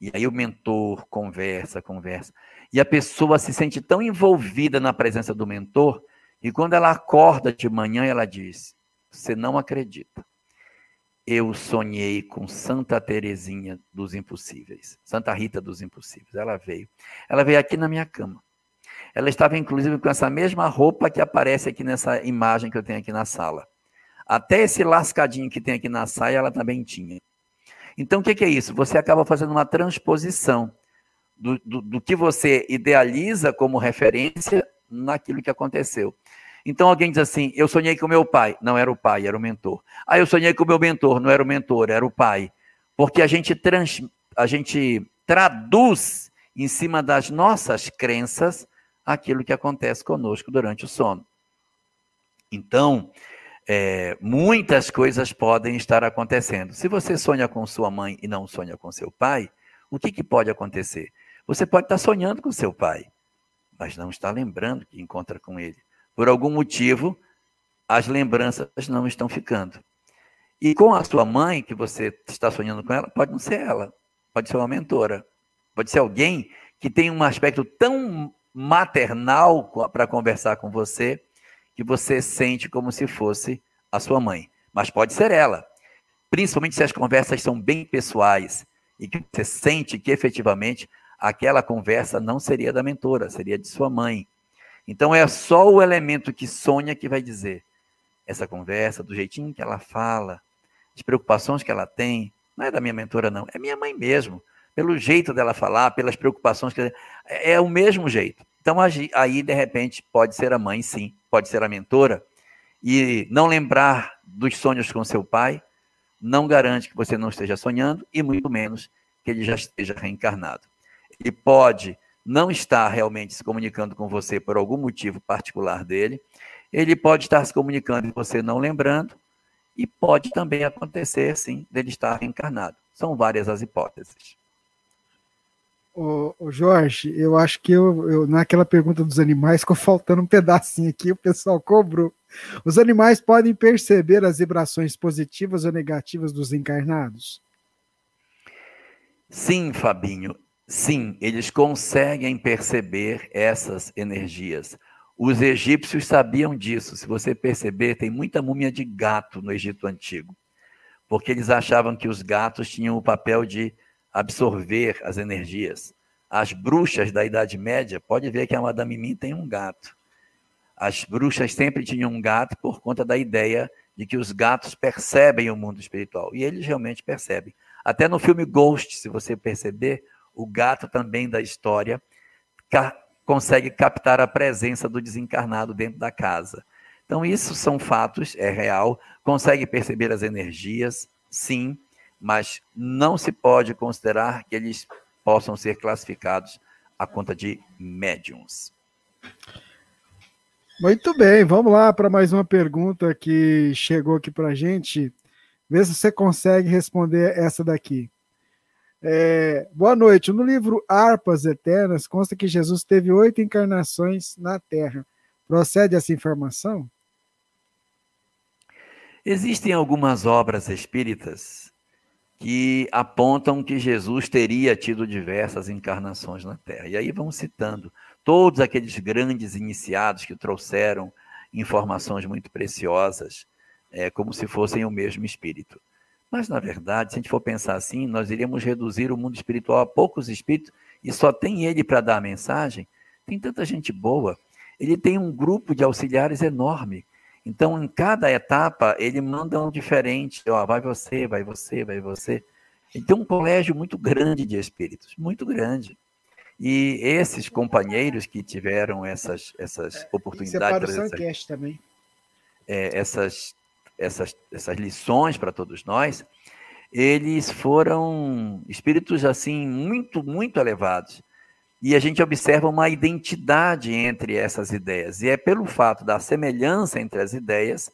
E aí o mentor conversa, conversa. E a pessoa se sente tão envolvida na presença do mentor, e quando ela acorda de manhã, ela diz: Você não acredita. Eu sonhei com Santa Teresinha dos Impossíveis, Santa Rita dos Impossíveis. Ela veio. Ela veio aqui na minha cama. Ela estava, inclusive, com essa mesma roupa que aparece aqui nessa imagem que eu tenho aqui na sala. Até esse lascadinho que tem aqui na saia, ela também tinha. Então, o que, é isso? Você acaba fazendo uma transposição do, do, do que você idealiza como referência naquilo que aconteceu. Então alguém diz assim: Eu sonhei com meu pai. Não era o pai, era o mentor. Ah, eu sonhei com meu mentor. Não era o mentor, era o pai. Porque a gente, trans, a gente traduz em cima das nossas crenças aquilo que acontece conosco durante o sono. Então, é, muitas coisas podem estar acontecendo. Se você sonha com sua mãe e não sonha com seu pai, o que, que pode acontecer? Você pode estar sonhando com seu pai, mas não está lembrando que encontra com ele. Por algum motivo, as lembranças não estão ficando. E com a sua mãe, que você está sonhando com ela, pode não ser ela, pode ser uma mentora, pode ser alguém que tem um aspecto tão maternal para conversar com você, que você sente como se fosse a sua mãe. Mas pode ser ela. Principalmente se as conversas são bem pessoais e que você sente que efetivamente aquela conversa não seria da mentora, seria de sua mãe. Então é só o elemento que sonha que vai dizer essa conversa, do jeitinho que ela fala, as preocupações que ela tem, não é da minha mentora, não, é minha mãe mesmo pelo jeito dela falar, pelas preocupações que é, é o mesmo jeito. Então aí de repente pode ser a mãe, sim, pode ser a mentora e não lembrar dos sonhos com seu pai não garante que você não esteja sonhando e muito menos que ele já esteja reencarnado. Ele pode não estar realmente se comunicando com você por algum motivo particular dele, ele pode estar se comunicando e você não lembrando, e pode também acontecer, sim, dele estar reencarnado. São várias as hipóteses. Ô, ô, Jorge, eu acho que eu, eu, naquela pergunta dos animais ficou faltando um pedacinho aqui, o pessoal cobrou. Os animais podem perceber as vibrações positivas ou negativas dos encarnados? Sim, Fabinho. Sim, eles conseguem perceber essas energias. Os egípcios sabiam disso. Se você perceber, tem muita múmia de gato no Egito Antigo, porque eles achavam que os gatos tinham o papel de absorver as energias. As bruxas da Idade Média, pode ver que a Madame Mim tem um gato. As bruxas sempre tinham um gato por conta da ideia de que os gatos percebem o mundo espiritual. E eles realmente percebem. Até no filme Ghost, se você perceber, o gato também da história ca consegue captar a presença do desencarnado dentro da casa. Então, isso são fatos, é real. Consegue perceber as energias, sim mas não se pode considerar que eles possam ser classificados a conta de médiums. Muito bem, vamos lá para mais uma pergunta que chegou aqui para a gente. Vê se você consegue responder essa daqui. É, boa noite. No livro Harpas Eternas consta que Jesus teve oito encarnações na Terra. Procede essa informação? Existem algumas obras espíritas que apontam que Jesus teria tido diversas encarnações na Terra. E aí vamos citando todos aqueles grandes iniciados que trouxeram informações muito preciosas, é, como se fossem o mesmo espírito. Mas, na verdade, se a gente for pensar assim, nós iríamos reduzir o mundo espiritual a poucos espíritos e só tem ele para dar a mensagem. Tem tanta gente boa. Ele tem um grupo de auxiliares enorme. Então, em cada etapa, ele manda um diferente. Ó, vai você, vai você, vai você. Tem um colégio muito grande de espíritos, muito grande. E esses companheiros que tiveram essas, essas é, oportunidades. Isso é essas, também. É, essas, essas, essas lições para todos nós, eles foram espíritos assim muito, muito elevados. E a gente observa uma identidade entre essas ideias. E é pelo fato da semelhança entre as ideias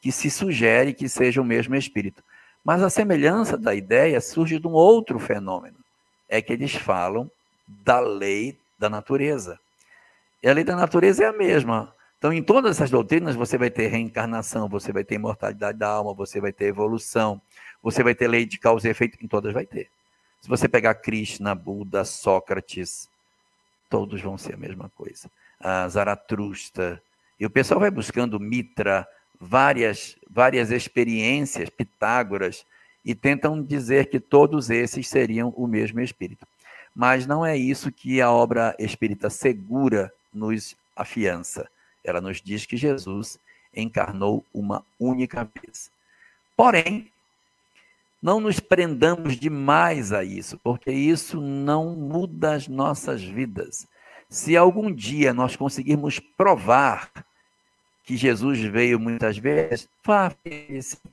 que se sugere que seja o mesmo espírito. Mas a semelhança da ideia surge de um outro fenômeno. É que eles falam da lei da natureza. E a lei da natureza é a mesma. Então, em todas essas doutrinas, você vai ter reencarnação, você vai ter imortalidade da alma, você vai ter evolução, você vai ter lei de causa e efeito, em todas vai ter. Se você pegar Krishna, Buda, Sócrates, todos vão ser a mesma coisa. A Zaratrusta. E o pessoal vai buscando Mitra, várias, várias experiências, Pitágoras, e tentam dizer que todos esses seriam o mesmo espírito mas não é isso que a obra espírita segura nos afiança. Ela nos diz que Jesus encarnou uma única vez. Porém, não nos prendamos demais a isso, porque isso não muda as nossas vidas. Se algum dia nós conseguirmos provar que Jesus veio muitas vezes,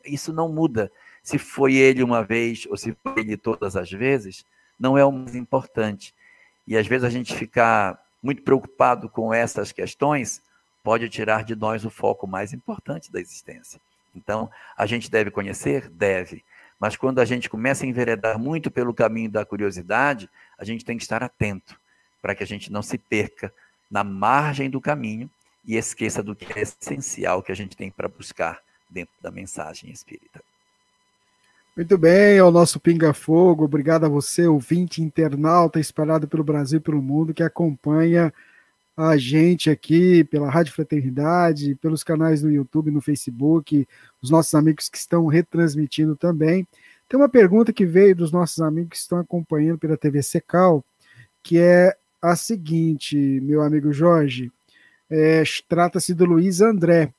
isso não muda. Se foi ele uma vez ou se foi ele todas as vezes, não é o mais importante. E às vezes a gente ficar muito preocupado com essas questões pode tirar de nós o foco mais importante da existência. Então, a gente deve conhecer? Deve. Mas quando a gente começa a enveredar muito pelo caminho da curiosidade, a gente tem que estar atento para que a gente não se perca na margem do caminho e esqueça do que é essencial que a gente tem para buscar dentro da mensagem espírita. Muito bem, é o nosso Pinga Fogo. Obrigado a você, ouvinte internauta espalhado pelo Brasil e pelo mundo, que acompanha a gente aqui pela Rádio Fraternidade, pelos canais no YouTube, no Facebook, os nossos amigos que estão retransmitindo também. Tem uma pergunta que veio dos nossos amigos que estão acompanhando pela TV Secal, que é a seguinte, meu amigo Jorge. É, Trata-se do Luiz André.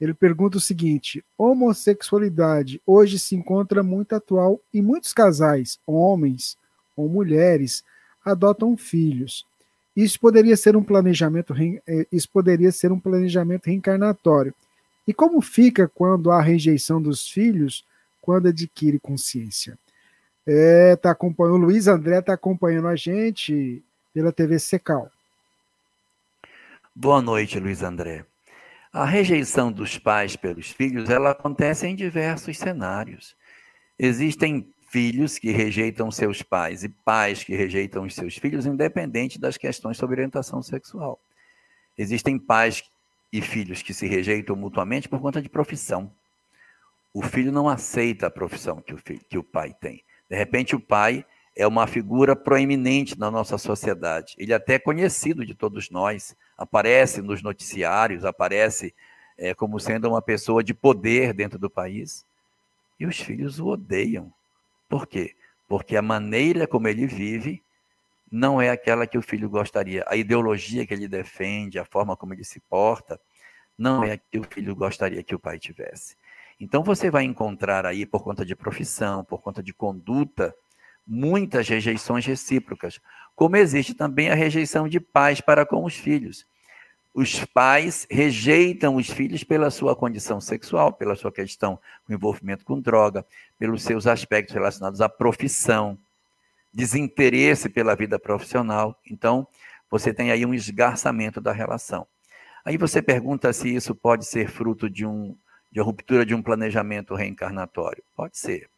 Ele pergunta o seguinte: homossexualidade hoje se encontra muito atual e muitos casais, homens ou mulheres, adotam filhos. Isso poderia ser um planejamento, eh, isso poderia ser um planejamento reencarnatório. E como fica quando há rejeição dos filhos quando adquire consciência? É, tá acompanhando, o Luiz André está acompanhando a gente pela TV Secal. Boa noite, Luiz André. A rejeição dos pais pelos filhos, ela acontece em diversos cenários. Existem filhos que rejeitam seus pais e pais que rejeitam os seus filhos, independente das questões sobre orientação sexual. Existem pais e filhos que se rejeitam mutuamente por conta de profissão. O filho não aceita a profissão que o, filho, que o pai tem. De repente, o pai é uma figura proeminente na nossa sociedade. Ele é até conhecido de todos nós, aparece nos noticiários, aparece é, como sendo uma pessoa de poder dentro do país. E os filhos o odeiam. Por quê? Porque a maneira como ele vive não é aquela que o filho gostaria. A ideologia que ele defende, a forma como ele se porta, não é a que o filho gostaria que o pai tivesse. Então você vai encontrar aí, por conta de profissão, por conta de conduta, muitas rejeições recíprocas, como existe também a rejeição de pais para com os filhos. Os pais rejeitam os filhos pela sua condição sexual, pela sua questão com envolvimento com droga, pelos seus aspectos relacionados à profissão, desinteresse pela vida profissional. Então, você tem aí um esgarçamento da relação. Aí você pergunta se isso pode ser fruto de, um, de uma ruptura de um planejamento reencarnatório. Pode ser.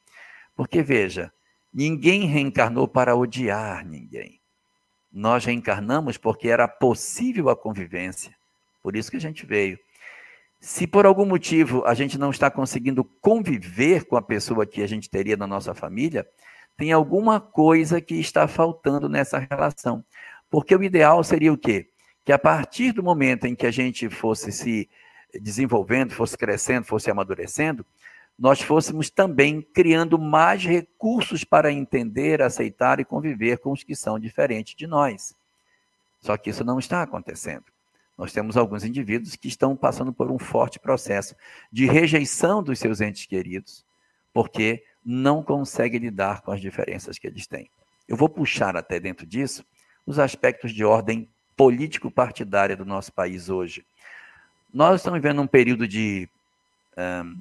Porque, veja, ninguém reencarnou para odiar ninguém. Nós reencarnamos porque era possível a convivência. Por isso que a gente veio. Se por algum motivo a gente não está conseguindo conviver com a pessoa que a gente teria na nossa família, tem alguma coisa que está faltando nessa relação. Porque o ideal seria o quê? que a partir do momento em que a gente fosse se desenvolvendo, fosse crescendo, fosse amadurecendo, nós fôssemos também criando mais recursos para entender, aceitar e conviver com os que são diferentes de nós. Só que isso não está acontecendo. Nós temos alguns indivíduos que estão passando por um forte processo de rejeição dos seus entes queridos, porque não conseguem lidar com as diferenças que eles têm. Eu vou puxar até dentro disso os aspectos de ordem político-partidária do nosso país hoje. Nós estamos vivendo um período de um,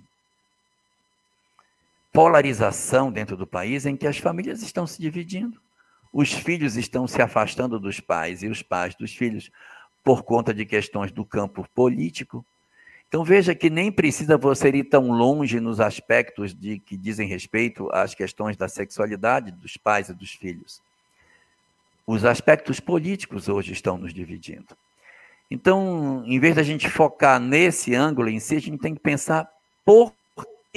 polarização dentro do país em que as famílias estão se dividindo. Os filhos estão se afastando dos pais e os pais dos filhos por conta de questões do campo político. Então veja que nem precisa você ir tão longe nos aspectos de que dizem respeito às questões da sexualidade dos pais e dos filhos os aspectos políticos hoje estão nos dividindo. Então, em vez da gente focar nesse ângulo em si, a gente tem que pensar por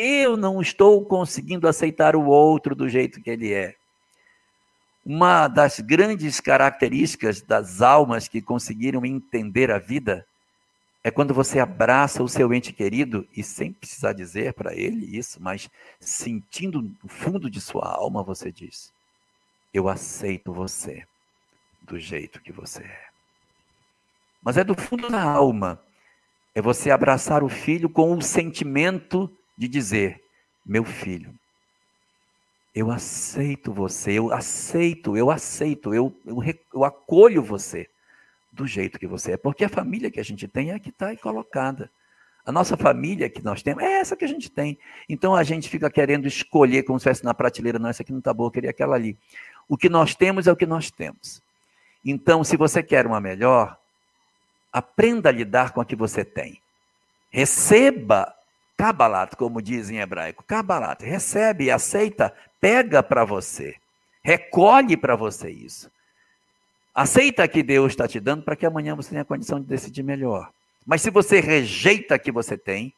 eu não estou conseguindo aceitar o outro do jeito que ele é. Uma das grandes características das almas que conseguiram entender a vida é quando você abraça o seu ente querido e sem precisar dizer para ele isso, mas sentindo no fundo de sua alma, você diz: Eu aceito você do jeito que você é. Mas é do fundo da alma. É você abraçar o filho com o sentimento de dizer: meu filho, eu aceito você, eu aceito, eu aceito, eu, eu, eu acolho você do jeito que você é. Porque a família que a gente tem é a que está colocada. A nossa família que nós temos é essa que a gente tem. Então a gente fica querendo escolher como se fosse na prateleira, não, essa aqui não está boa, eu queria aquela ali. O que nós temos é o que nós temos. Então, se você quer uma melhor, aprenda a lidar com a que você tem. Receba Kabbalat, como diz em hebraico. Kabbalat, recebe, aceita, pega para você. Recolhe para você isso. Aceita que Deus está te dando para que amanhã você tenha a condição de decidir melhor. Mas se você rejeita que você tem,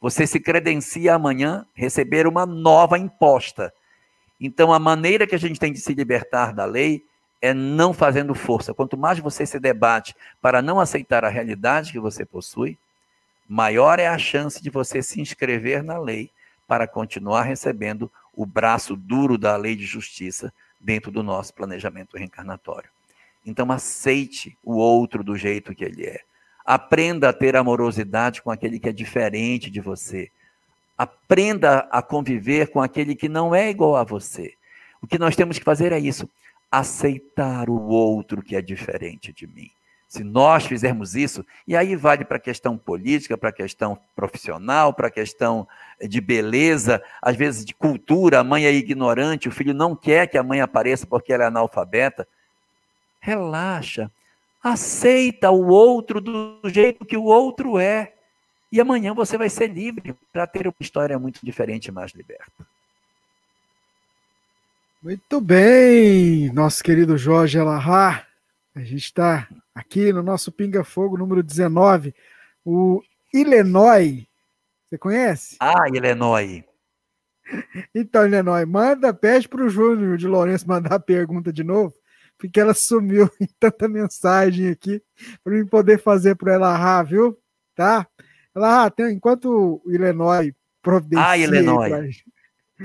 você se credencia amanhã receber uma nova imposta. Então, a maneira que a gente tem de se libertar da lei é não fazendo força. Quanto mais você se debate para não aceitar a realidade que você possui, maior é a chance de você se inscrever na lei para continuar recebendo o braço duro da lei de justiça dentro do nosso planejamento reencarnatório. Então, aceite o outro do jeito que ele é. Aprenda a ter amorosidade com aquele que é diferente de você. Aprenda a conviver com aquele que não é igual a você. O que nós temos que fazer é isso aceitar o outro que é diferente de mim. Se nós fizermos isso, e aí vale para a questão política, para a questão profissional, para a questão de beleza, às vezes de cultura, a mãe é ignorante, o filho não quer que a mãe apareça porque ela é analfabeta. Relaxa, aceita o outro do jeito que o outro é. E amanhã você vai ser livre para ter uma história muito diferente e mais liberta. Muito bem, nosso querido Jorge Elahá. A gente está aqui no nosso Pinga Fogo número 19, o Illinois. Você conhece? Ah, Illinois. Então, Illinois, manda, pede para o Júnior de Lourenço mandar a pergunta de novo, porque ela sumiu em tanta mensagem aqui, para mim poder fazer para ela, viu? Tá? Ela, tem, enquanto o Illinois providencia. Ah, Illinois.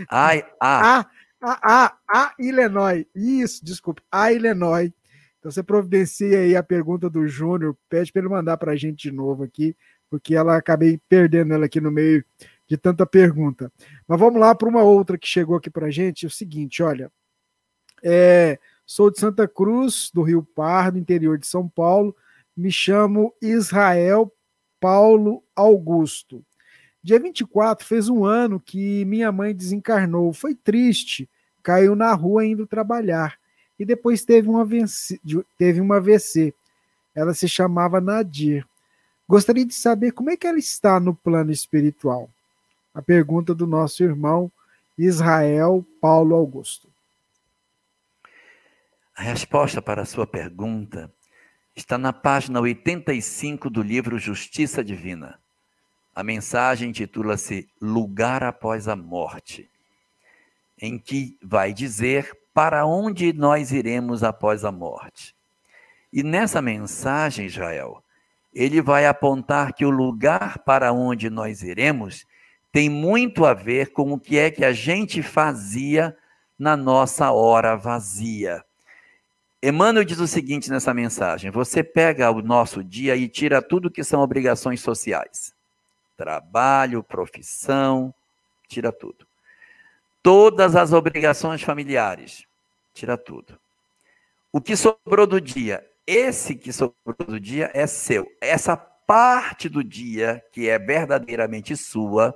Ai, ah. ah a, a, a Illinois. Isso, desculpe, a Illinois. Então você providencia aí a pergunta do Júnior, pede para ele mandar para a gente de novo aqui, porque ela acabei perdendo ela aqui no meio de tanta pergunta. Mas vamos lá para uma outra que chegou aqui para a gente. É o seguinte, olha, é, sou de Santa Cruz, do Rio Pardo, interior de São Paulo. Me chamo Israel Paulo Augusto. Dia 24 fez um ano que minha mãe desencarnou. Foi triste. Caiu na rua indo trabalhar. E depois teve uma, teve uma AVC. Ela se chamava Nadir. Gostaria de saber como é que ela está no plano espiritual. A pergunta do nosso irmão Israel Paulo Augusto. A resposta para a sua pergunta está na página 85 do livro Justiça Divina. A mensagem intitula-se Lugar após a morte, em que vai dizer para onde nós iremos após a morte. E nessa mensagem, Israel, ele vai apontar que o lugar para onde nós iremos tem muito a ver com o que é que a gente fazia na nossa hora vazia. Emmanuel diz o seguinte nessa mensagem: você pega o nosso dia e tira tudo que são obrigações sociais. Trabalho, profissão, tira tudo. Todas as obrigações familiares, tira tudo. O que sobrou do dia, esse que sobrou do dia é seu. Essa parte do dia que é verdadeiramente sua,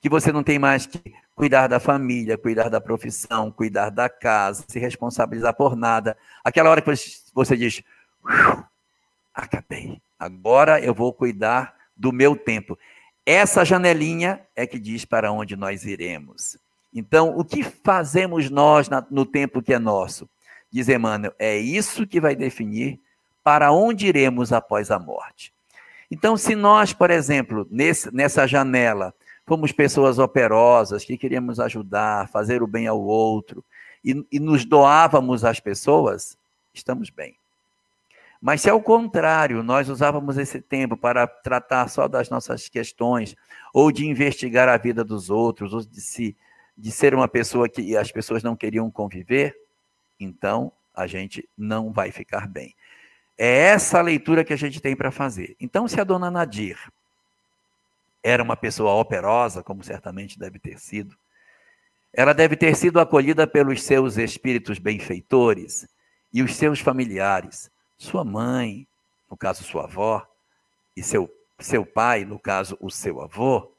que você não tem mais que cuidar da família, cuidar da profissão, cuidar da casa, se responsabilizar por nada. Aquela hora que você diz, acabei, agora eu vou cuidar do meu tempo. Essa janelinha é que diz para onde nós iremos. Então, o que fazemos nós no tempo que é nosso? Diz Emmanuel, é isso que vai definir para onde iremos após a morte. Então, se nós, por exemplo, nesse, nessa janela, fomos pessoas operosas, que queríamos ajudar, fazer o bem ao outro, e, e nos doávamos às pessoas, estamos bem. Mas se ao contrário, nós usávamos esse tempo para tratar só das nossas questões, ou de investigar a vida dos outros, ou de, se, de ser uma pessoa que as pessoas não queriam conviver, então a gente não vai ficar bem. É essa a leitura que a gente tem para fazer. Então, se a dona Nadir era uma pessoa operosa, como certamente deve ter sido. Ela deve ter sido acolhida pelos seus espíritos benfeitores e os seus familiares, sua mãe, no caso sua avó, e seu, seu pai, no caso o seu avô.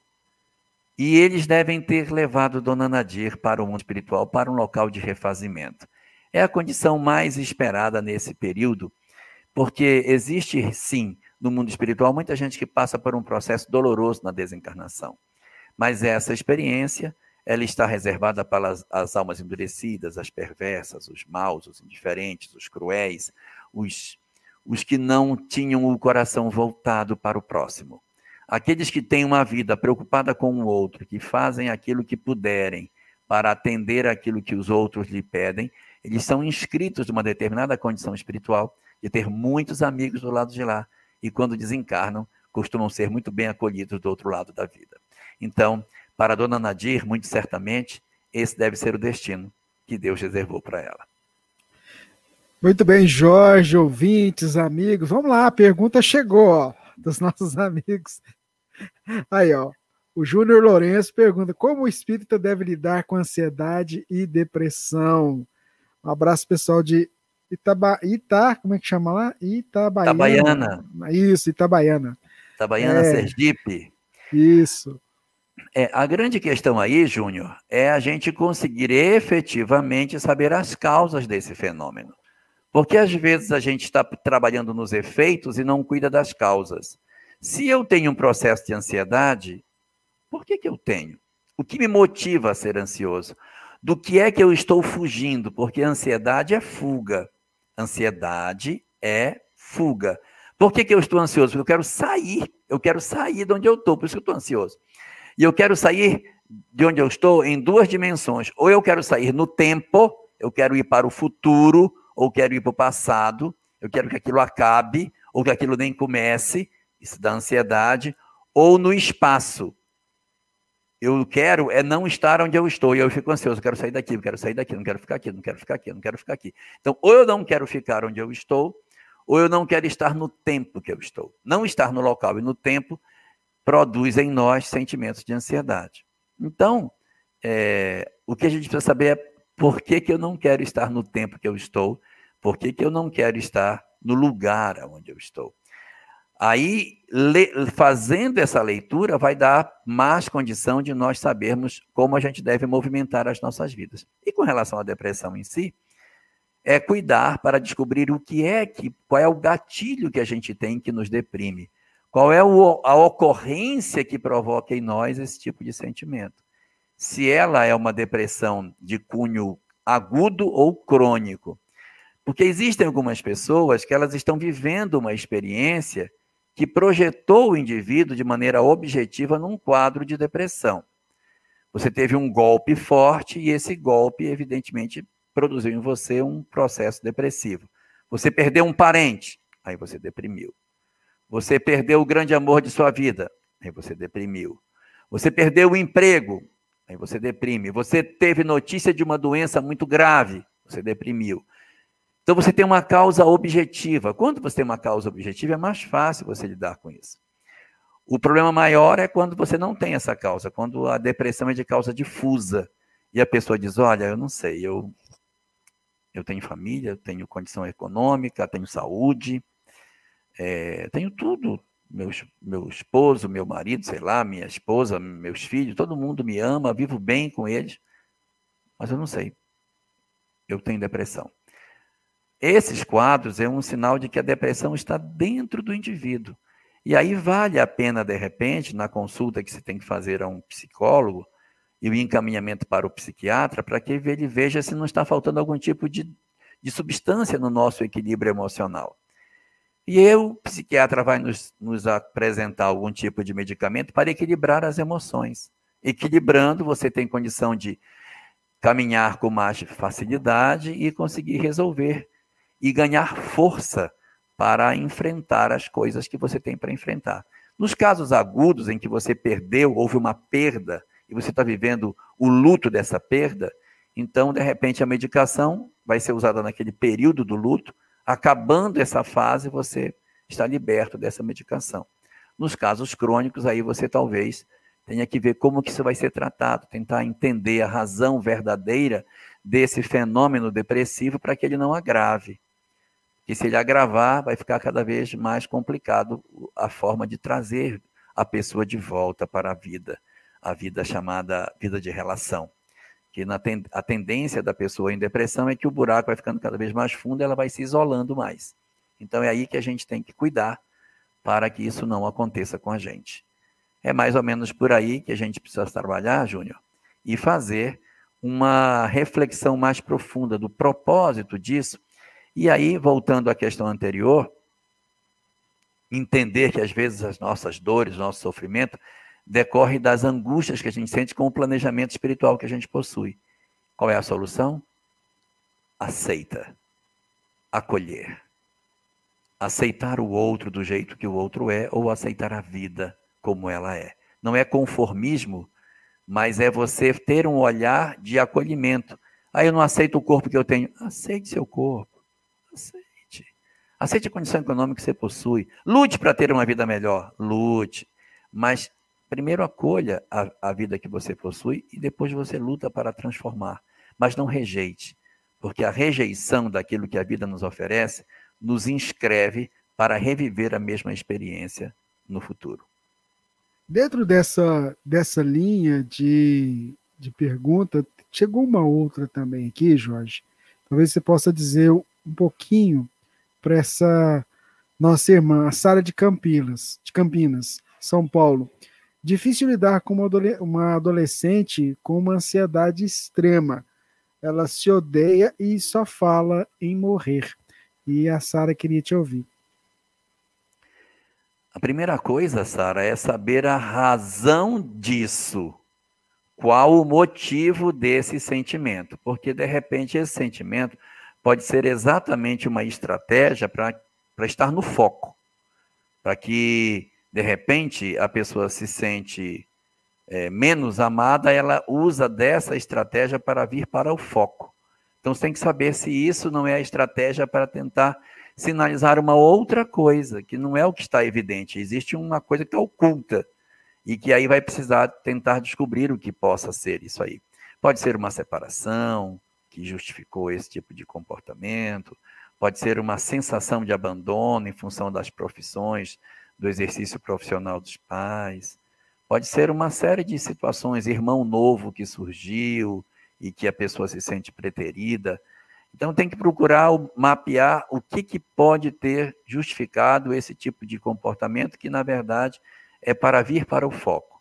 E eles devem ter levado Dona Nadir para o mundo espiritual, para um local de refazimento. É a condição mais esperada nesse período, porque existe sim no mundo espiritual, muita gente que passa por um processo doloroso na desencarnação. Mas essa experiência, ela está reservada para as, as almas endurecidas, as perversas, os maus, os indiferentes, os cruéis, os, os que não tinham o coração voltado para o próximo. Aqueles que têm uma vida preocupada com o outro, que fazem aquilo que puderem para atender aquilo que os outros lhe pedem, eles são inscritos numa determinada condição espiritual de ter muitos amigos do lado de lá, e quando desencarnam, costumam ser muito bem acolhidos do outro lado da vida. Então, para a dona Nadir, muito certamente, esse deve ser o destino que Deus reservou para ela. Muito bem, Jorge, ouvintes, amigos. Vamos lá, a pergunta chegou, dos nossos amigos. Aí, ó. O Júnior Lourenço pergunta: como o espírita deve lidar com ansiedade e depressão? Um abraço, pessoal de Itaba, Ita, como é que chama lá? Itabaiana. Itabaiana. Isso, Itabaiana. Itabaiana, é, Sergipe. Isso. É, a grande questão aí, Júnior, é a gente conseguir efetivamente saber as causas desse fenômeno. Porque às vezes a gente está trabalhando nos efeitos e não cuida das causas. Se eu tenho um processo de ansiedade, por que, que eu tenho? O que me motiva a ser ansioso? Do que é que eu estou fugindo? Porque ansiedade é fuga. Ansiedade é fuga. Por que, que eu estou ansioso? Porque eu quero sair, eu quero sair de onde eu estou, por isso que eu estou ansioso. E eu quero sair de onde eu estou em duas dimensões. Ou eu quero sair no tempo, eu quero ir para o futuro, ou quero ir para o passado, eu quero que aquilo acabe, ou que aquilo nem comece, isso dá ansiedade, ou no espaço, eu quero é não estar onde eu estou e eu fico ansioso, eu quero sair daqui, eu quero sair daqui, não quero ficar aqui, não quero ficar aqui, não quero ficar aqui. Então, ou eu não quero ficar onde eu estou, ou eu não quero estar no tempo que eu estou. Não estar no local e no tempo produz em nós sentimentos de ansiedade. Então, é, o que a gente precisa saber é por que, que eu não quero estar no tempo que eu estou, por que, que eu não quero estar no lugar onde eu estou. Aí, fazendo essa leitura, vai dar mais condição de nós sabermos como a gente deve movimentar as nossas vidas. E com relação à depressão em si, é cuidar para descobrir o que é que, qual é o gatilho que a gente tem que nos deprime. Qual é a ocorrência que provoca em nós esse tipo de sentimento? Se ela é uma depressão de cunho agudo ou crônico. Porque existem algumas pessoas que elas estão vivendo uma experiência que projetou o indivíduo de maneira objetiva num quadro de depressão. Você teve um golpe forte e esse golpe, evidentemente, produziu em você um processo depressivo. Você perdeu um parente, aí você deprimiu. Você perdeu o grande amor de sua vida, aí você deprimiu. Você perdeu o emprego, aí você deprime. Você teve notícia de uma doença muito grave, você deprimiu. Então você tem uma causa objetiva. Quando você tem uma causa objetiva, é mais fácil você lidar com isso. O problema maior é quando você não tem essa causa, quando a depressão é de causa difusa. E a pessoa diz: Olha, eu não sei, eu, eu tenho família, eu tenho condição econômica, tenho saúde, é, tenho tudo. Meu, meu esposo, meu marido, sei lá, minha esposa, meus filhos, todo mundo me ama, vivo bem com eles, mas eu não sei. Eu tenho depressão. Esses quadros é um sinal de que a depressão está dentro do indivíduo. E aí vale a pena, de repente, na consulta que você tem que fazer a um psicólogo e o encaminhamento para o psiquiatra, para que ele veja se não está faltando algum tipo de, de substância no nosso equilíbrio emocional. E eu, o psiquiatra vai nos, nos apresentar algum tipo de medicamento para equilibrar as emoções. Equilibrando, você tem condição de caminhar com mais facilidade e conseguir resolver e ganhar força para enfrentar as coisas que você tem para enfrentar. Nos casos agudos em que você perdeu, houve uma perda e você está vivendo o luto dessa perda, então, de repente, a medicação vai ser usada naquele período do luto Acabando essa fase, você está liberto dessa medicação. Nos casos crônicos, aí você talvez tenha que ver como que isso vai ser tratado, tentar entender a razão verdadeira desse fenômeno depressivo para que ele não agrave. E se ele agravar, vai ficar cada vez mais complicado a forma de trazer a pessoa de volta para a vida, a vida chamada vida de relação que na ten, a tendência da pessoa em depressão é que o buraco vai ficando cada vez mais fundo e ela vai se isolando mais. Então é aí que a gente tem que cuidar para que isso não aconteça com a gente. É mais ou menos por aí que a gente precisa trabalhar, Júnior, e fazer uma reflexão mais profunda do propósito disso. E aí, voltando à questão anterior, entender que às vezes as nossas dores, nosso sofrimento, decorre das angústias que a gente sente com o planejamento espiritual que a gente possui. Qual é a solução? Aceita. Acolher. Aceitar o outro do jeito que o outro é ou aceitar a vida como ela é. Não é conformismo, mas é você ter um olhar de acolhimento. Aí ah, eu não aceito o corpo que eu tenho. Aceite seu corpo. Aceite. A condição econômica que você possui. Lute para ter uma vida melhor. Lute. Mas Primeiro acolha a, a vida que você possui e depois você luta para transformar. Mas não rejeite, porque a rejeição daquilo que a vida nos oferece nos inscreve para reviver a mesma experiência no futuro. Dentro dessa, dessa linha de, de pergunta, chegou uma outra também aqui, Jorge. Talvez você possa dizer um pouquinho para essa nossa irmã, a Sara de Campinas, de Campinas, São Paulo. Difícil lidar com uma adolescente com uma ansiedade extrema. Ela se odeia e só fala em morrer. E a Sara queria te ouvir. A primeira coisa, Sara, é saber a razão disso. Qual o motivo desse sentimento? Porque, de repente, esse sentimento pode ser exatamente uma estratégia para estar no foco, para que de repente a pessoa se sente é, menos amada, ela usa dessa estratégia para vir para o foco. Então você tem que saber se isso não é a estratégia para tentar sinalizar uma outra coisa, que não é o que está evidente. Existe uma coisa que está oculta e que aí vai precisar tentar descobrir o que possa ser isso aí. Pode ser uma separação que justificou esse tipo de comportamento, pode ser uma sensação de abandono em função das profissões, do exercício profissional dos pais. Pode ser uma série de situações, irmão novo que surgiu e que a pessoa se sente preterida. Então tem que procurar mapear o que, que pode ter justificado esse tipo de comportamento, que na verdade é para vir para o foco.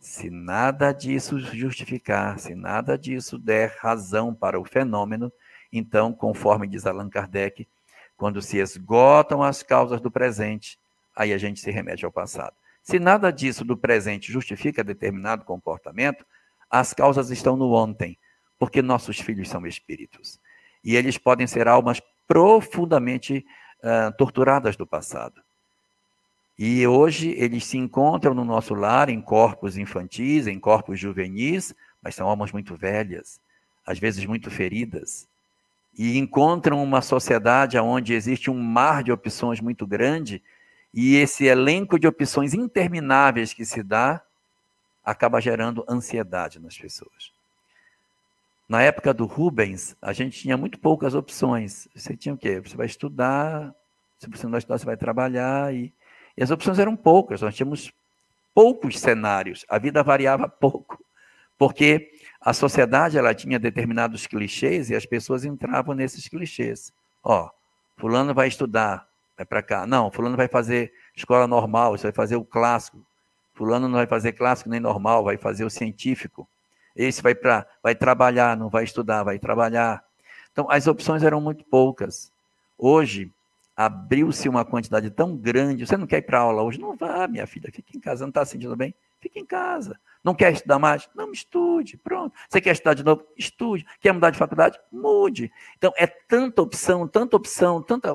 Se nada disso justificar, se nada disso der razão para o fenômeno, então, conforme diz Allan Kardec, quando se esgotam as causas do presente, aí a gente se remete ao passado. Se nada disso do presente justifica determinado comportamento, as causas estão no ontem, porque nossos filhos são espíritos. E eles podem ser almas profundamente uh, torturadas do passado. E hoje eles se encontram no nosso lar em corpos infantis, em corpos juvenis, mas são almas muito velhas, às vezes muito feridas, e encontram uma sociedade onde existe um mar de opções muito grande, e esse elenco de opções intermináveis que se dá acaba gerando ansiedade nas pessoas. Na época do Rubens, a gente tinha muito poucas opções. Você tinha o quê? Você vai estudar, se você não estudar, você vai trabalhar, e, e as opções eram poucas. Nós tínhamos poucos cenários, a vida variava pouco, porque a sociedade ela tinha determinados clichês e as pessoas entravam nesses clichês. Ó, fulano vai estudar, vai para cá. Não, fulano vai fazer escola normal, você vai fazer o clássico. Fulano não vai fazer clássico nem normal, vai fazer o científico. Esse vai para vai trabalhar, não vai estudar, vai trabalhar. Então as opções eram muito poucas. Hoje abriu-se uma quantidade tão grande. Você não quer ir para aula hoje? Não vá, minha filha, fique em casa. Não está sentindo bem? Fique em casa. Não quer estudar mais? Não estude. Pronto. Você quer estudar de novo? Estude. Quer mudar de faculdade? Mude. Então é tanta opção, tanta opção, tanta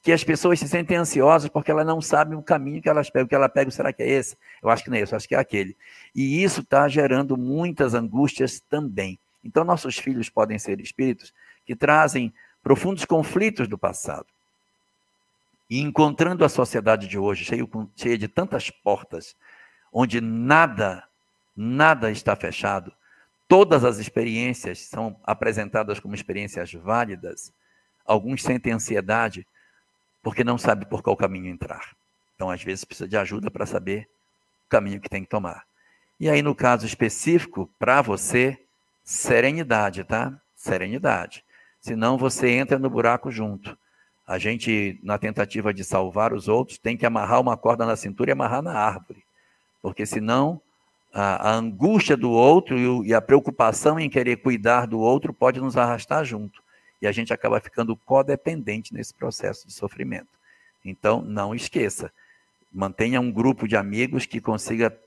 que as pessoas se sentem ansiosas porque elas não sabem o caminho que elas pegam. O que ela pega, será que é esse? Eu acho que não é esse, eu acho que é aquele. E isso está gerando muitas angústias também. Então, nossos filhos podem ser espíritos que trazem profundos conflitos do passado. E encontrando a sociedade de hoje cheia, cheia de tantas portas, onde nada, nada está fechado, todas as experiências são apresentadas como experiências válidas, alguns sentem ansiedade porque não sabe por qual caminho entrar. Então, às vezes, precisa de ajuda para saber o caminho que tem que tomar. E aí, no caso específico, para você, serenidade, tá? Serenidade. Senão você entra no buraco junto. A gente, na tentativa de salvar os outros, tem que amarrar uma corda na cintura e amarrar na árvore. Porque senão a, a angústia do outro e a preocupação em querer cuidar do outro pode nos arrastar junto e a gente acaba ficando codependente nesse processo de sofrimento. Então, não esqueça, mantenha um grupo de amigos que consiga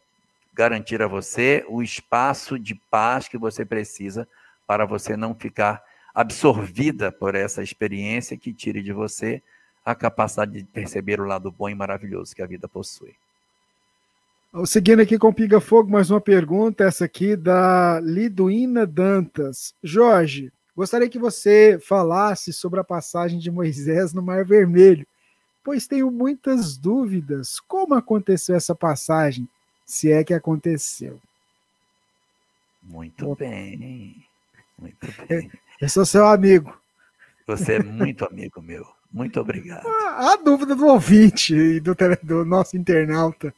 garantir a você o espaço de paz que você precisa para você não ficar absorvida por essa experiência que tire de você a capacidade de perceber o lado bom e maravilhoso que a vida possui. Seguindo aqui com Piga Fogo, mais uma pergunta, essa aqui da Liduína Dantas. Jorge, Gostaria que você falasse sobre a passagem de Moisés no Mar Vermelho, pois tenho muitas dúvidas. Como aconteceu essa passagem, se é que aconteceu? Muito bem. Muito bem. Eu sou seu amigo. Você é muito amigo meu. Muito obrigado. A, a dúvida do ouvinte e do, do nosso internauta.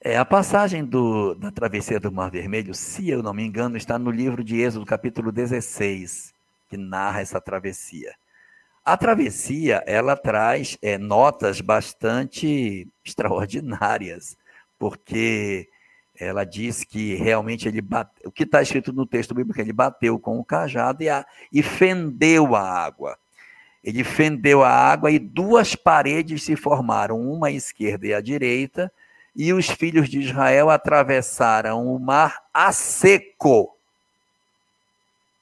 É, a passagem do, da travessia do Mar Vermelho, se eu não me engano, está no livro de Êxodo, capítulo 16, que narra essa travessia. A travessia, ela traz é, notas bastante extraordinárias, porque ela diz que realmente ele bateu, o que está escrito no texto bíblico, ele bateu com o cajado e, a, e fendeu a água. Ele fendeu a água e duas paredes se formaram, uma à esquerda e à direita, e os filhos de Israel atravessaram o mar a seco.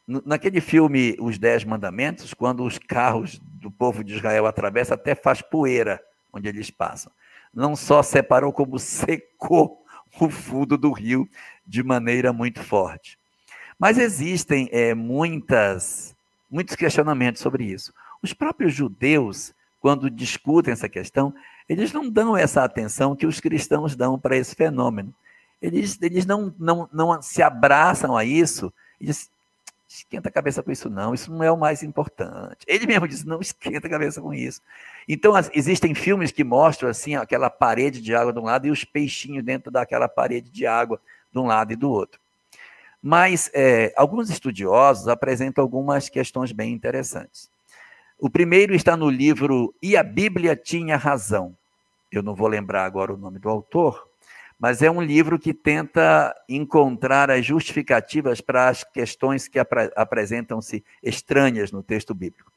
Naquele filme Os Dez Mandamentos, quando os carros do povo de Israel atravessam, até faz poeira onde eles passam. Não só separou, como secou o fundo do rio de maneira muito forte. Mas existem é, muitas, muitos questionamentos sobre isso. Os próprios judeus, quando discutem essa questão, eles não dão essa atenção que os cristãos dão para esse fenômeno. Eles, eles não, não, não se abraçam a isso e dizem, esquenta a cabeça com isso não, isso não é o mais importante. Ele mesmo diz, não esquenta a cabeça com isso. Então, as, existem filmes que mostram assim aquela parede de água de um lado e os peixinhos dentro daquela parede de água de um lado e do outro. Mas é, alguns estudiosos apresentam algumas questões bem interessantes. O primeiro está no livro E a Bíblia Tinha Razão. Eu não vou lembrar agora o nome do autor, mas é um livro que tenta encontrar as justificativas para as questões que apre apresentam-se estranhas no texto bíblico.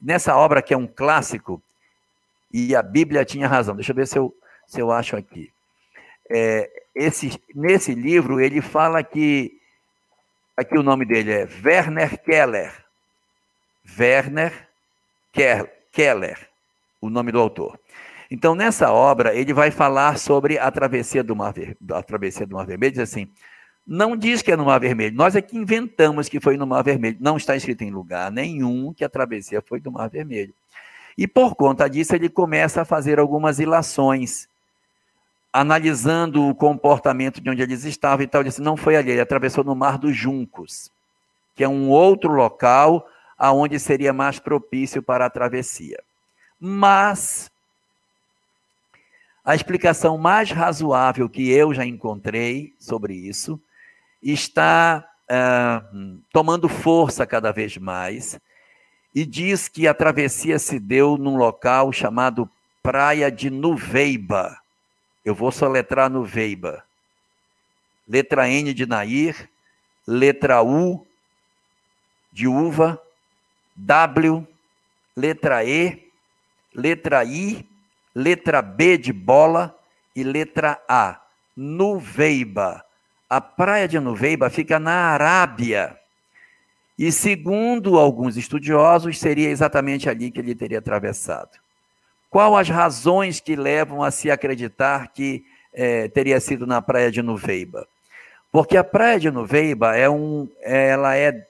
Nessa obra, que é um clássico, e a Bíblia tinha razão, deixa eu ver se eu, se eu acho aqui. É, esse, nesse livro, ele fala que. Aqui o nome dele é Werner Keller. Werner Keller, o nome do autor. Então, nessa obra, ele vai falar sobre a travessia do Mar, Ver... a travessia do Mar Vermelho, diz assim, não diz que é no Mar Vermelho, nós é que inventamos que foi no Mar Vermelho. Não está escrito em lugar nenhum que a travessia foi do Mar Vermelho. E por conta disso, ele começa a fazer algumas ilações, analisando o comportamento de onde eles estavam e tal. Ele disse: não foi ali, ele atravessou no Mar dos Juncos, que é um outro local aonde seria mais propício para a travessia. Mas a explicação mais razoável que eu já encontrei sobre isso está uh, tomando força cada vez mais e diz que a travessia se deu num local chamado Praia de Nuveiba. Eu vou soletrar Nuveiba. Letra N de Nair, letra U de uva, W, letra E, letra I, letra B de bola e letra A, Nuveiba. A praia de Nuveiba fica na Arábia. E segundo alguns estudiosos, seria exatamente ali que ele teria atravessado. Qual as razões que levam a se acreditar que é, teria sido na praia de Nuveiba? Porque a praia de Nuveiba é um, ela é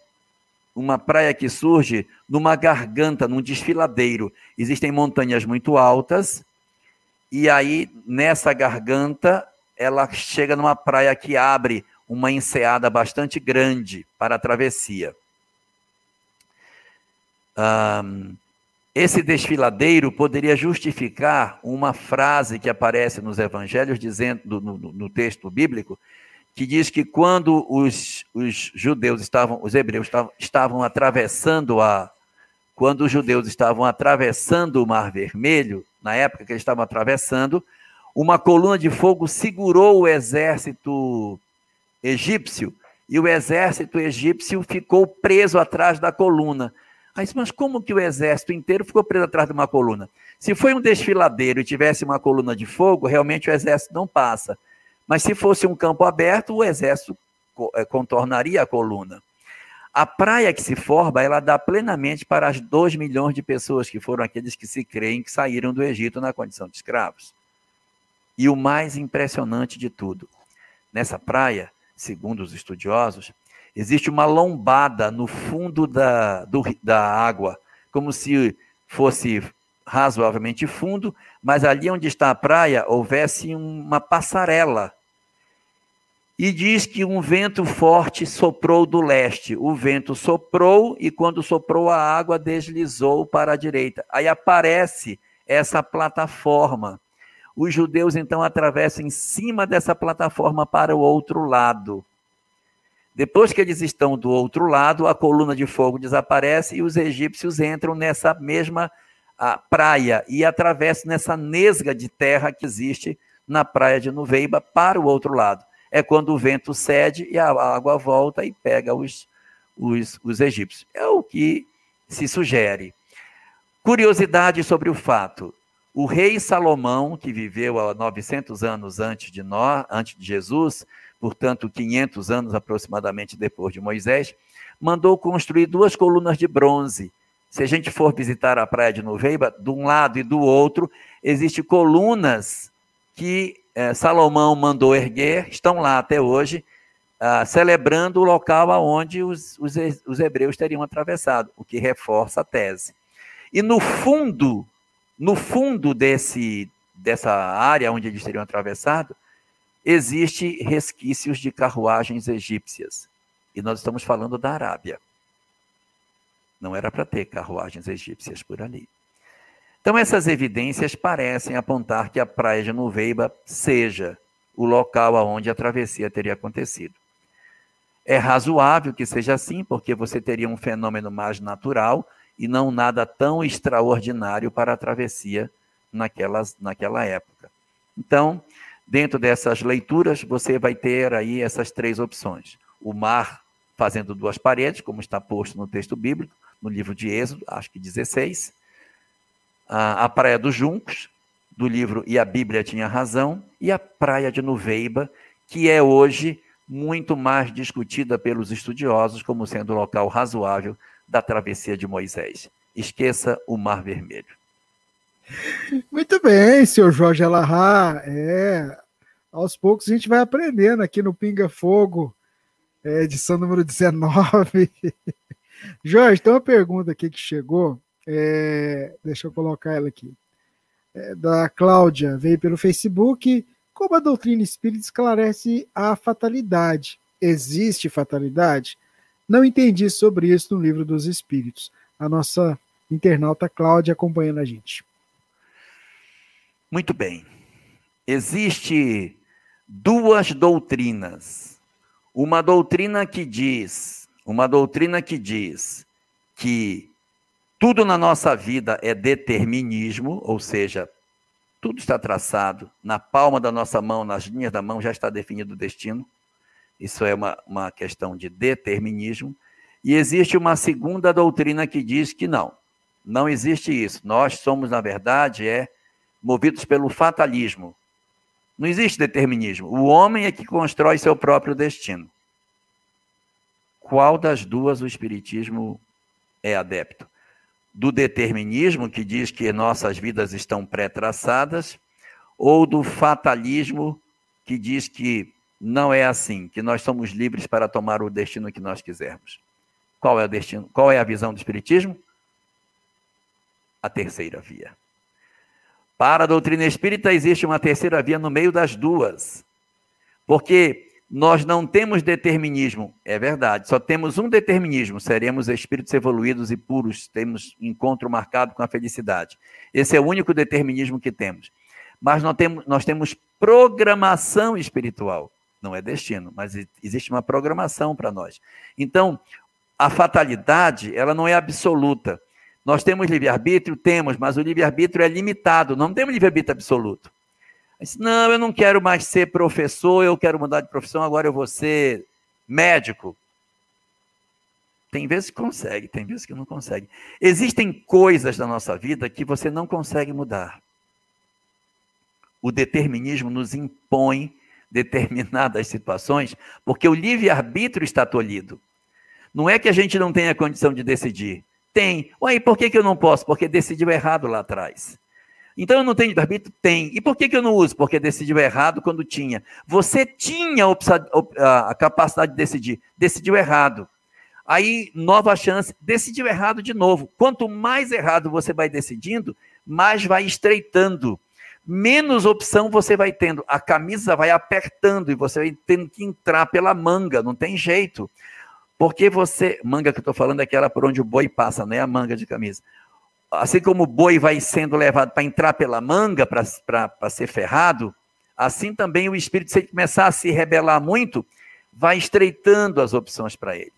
uma praia que surge numa garganta, num desfiladeiro. Existem montanhas muito altas e aí, nessa garganta, ela chega numa praia que abre uma enseada bastante grande para a travessia. Um, esse desfiladeiro poderia justificar uma frase que aparece nos evangelhos, dizendo no, no texto bíblico, que diz que quando os, os judeus estavam, os hebreus estavam, estavam atravessando a, quando os judeus estavam atravessando o Mar Vermelho, na época que eles estavam atravessando, uma coluna de fogo segurou o exército egípcio e o exército egípcio ficou preso atrás da coluna. Mas como que o exército inteiro ficou preso atrás de uma coluna? Se foi um desfiladeiro e tivesse uma coluna de fogo, realmente o exército não passa. Mas se fosse um campo aberto, o exército eh, contornaria a coluna. A praia que se forma, ela dá plenamente para as 2 milhões de pessoas que foram aqueles que se creem que saíram do Egito na condição de escravos. E o mais impressionante de tudo, nessa praia, segundo os estudiosos, existe uma lombada no fundo da, do, da água, como se fosse razoavelmente fundo, mas ali onde está a praia houvesse uma passarela e diz que um vento forte soprou do leste. O vento soprou e quando soprou a água deslizou para a direita. Aí aparece essa plataforma. Os judeus então atravessam em cima dessa plataforma para o outro lado. Depois que eles estão do outro lado, a coluna de fogo desaparece e os egípcios entram nessa mesma praia e atravessam nessa nesga de terra que existe na praia de Nuveiba para o outro lado é quando o vento cede e a água volta e pega os, os, os egípcios. É o que se sugere. Curiosidade sobre o fato: o rei Salomão, que viveu há 900 anos antes de nós, antes de Jesus, portanto 500 anos aproximadamente depois de Moisés, mandou construir duas colunas de bronze. Se a gente for visitar a praia de Nuveiba, de um lado e do outro, existem colunas que é, Salomão mandou erguer, estão lá até hoje, ah, celebrando o local aonde os, os, os hebreus teriam atravessado, o que reforça a tese. E no fundo, no fundo desse, dessa área onde eles teriam atravessado, existe resquícios de carruagens egípcias. E nós estamos falando da Arábia. Não era para ter carruagens egípcias por ali. Então, essas evidências parecem apontar que a praia de Nuveiba seja o local aonde a travessia teria acontecido. É razoável que seja assim, porque você teria um fenômeno mais natural e não nada tão extraordinário para a travessia naquelas, naquela época. Então, dentro dessas leituras, você vai ter aí essas três opções. O mar fazendo duas paredes, como está posto no texto bíblico, no livro de Êxodo, acho que 16. A, a Praia dos Juncos, do livro E a Bíblia Tinha Razão, e a Praia de Nuveiba, que é hoje muito mais discutida pelos estudiosos como sendo o local razoável da travessia de Moisés. Esqueça o Mar Vermelho. Muito bem, senhor Jorge Alahá. É, aos poucos a gente vai aprendendo aqui no Pinga Fogo, é, edição número 19. Jorge, tem uma pergunta aqui que chegou. É, deixa eu colocar ela aqui. É, da Cláudia, veio pelo Facebook. Como a doutrina espírita esclarece a fatalidade? Existe fatalidade? Não entendi sobre isso no livro dos Espíritos. A nossa internauta Cláudia acompanhando a gente. Muito bem. Existe duas doutrinas. Uma doutrina que diz, uma doutrina que diz que tudo na nossa vida é determinismo, ou seja, tudo está traçado na palma da nossa mão, nas linhas da mão, já está definido o destino. Isso é uma, uma questão de determinismo. E existe uma segunda doutrina que diz que não, não existe isso. Nós somos, na verdade, é movidos pelo fatalismo. Não existe determinismo. O homem é que constrói seu próprio destino. Qual das duas o Espiritismo é adepto? Do determinismo, que diz que nossas vidas estão pré-traçadas, ou do fatalismo, que diz que não é assim, que nós somos livres para tomar o destino que nós quisermos. Qual é o destino? Qual é a visão do espiritismo? A terceira via. Para a doutrina espírita existe uma terceira via no meio das duas. Porque nós não temos determinismo, é verdade, só temos um determinismo, seremos espíritos evoluídos e puros, temos encontro marcado com a felicidade. Esse é o único determinismo que temos. Mas nós temos, nós temos programação espiritual, não é destino, mas existe uma programação para nós. Então, a fatalidade, ela não é absoluta. Nós temos livre-arbítrio? Temos, mas o livre-arbítrio é limitado, não temos livre-arbítrio absoluto. Disse, não, eu não quero mais ser professor, eu quero mudar de profissão, agora eu vou ser médico. Tem vezes que consegue, tem vezes que não consegue. Existem coisas na nossa vida que você não consegue mudar. O determinismo nos impõe determinadas situações, porque o livre-arbítrio está tolhido. Não é que a gente não tenha condição de decidir. Tem. Ué, por que, que eu não posso? Porque decidiu errado lá atrás. Então eu não tenho livre-arbítrio? Tem. E por que, que eu não uso? Porque decidiu errado quando tinha. Você tinha a capacidade de decidir, decidiu errado. Aí, nova chance, decidiu errado de novo. Quanto mais errado você vai decidindo, mais vai estreitando. Menos opção você vai tendo. A camisa vai apertando e você vai tendo que entrar pela manga, não tem jeito. Porque você. Manga que eu estou falando é aquela por onde o boi passa, não é a manga de camisa assim como o boi vai sendo levado para entrar pela manga, para ser ferrado, assim também o espírito, se ele começar a se rebelar muito, vai estreitando as opções para ele.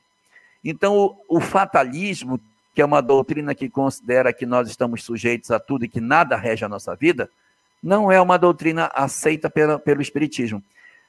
Então, o, o, fatalismo, que é uma doutrina que considera que nós estamos sujeitos a tudo e que nada rege a nossa vida, não é uma doutrina aceita pela, pelo Espiritismo.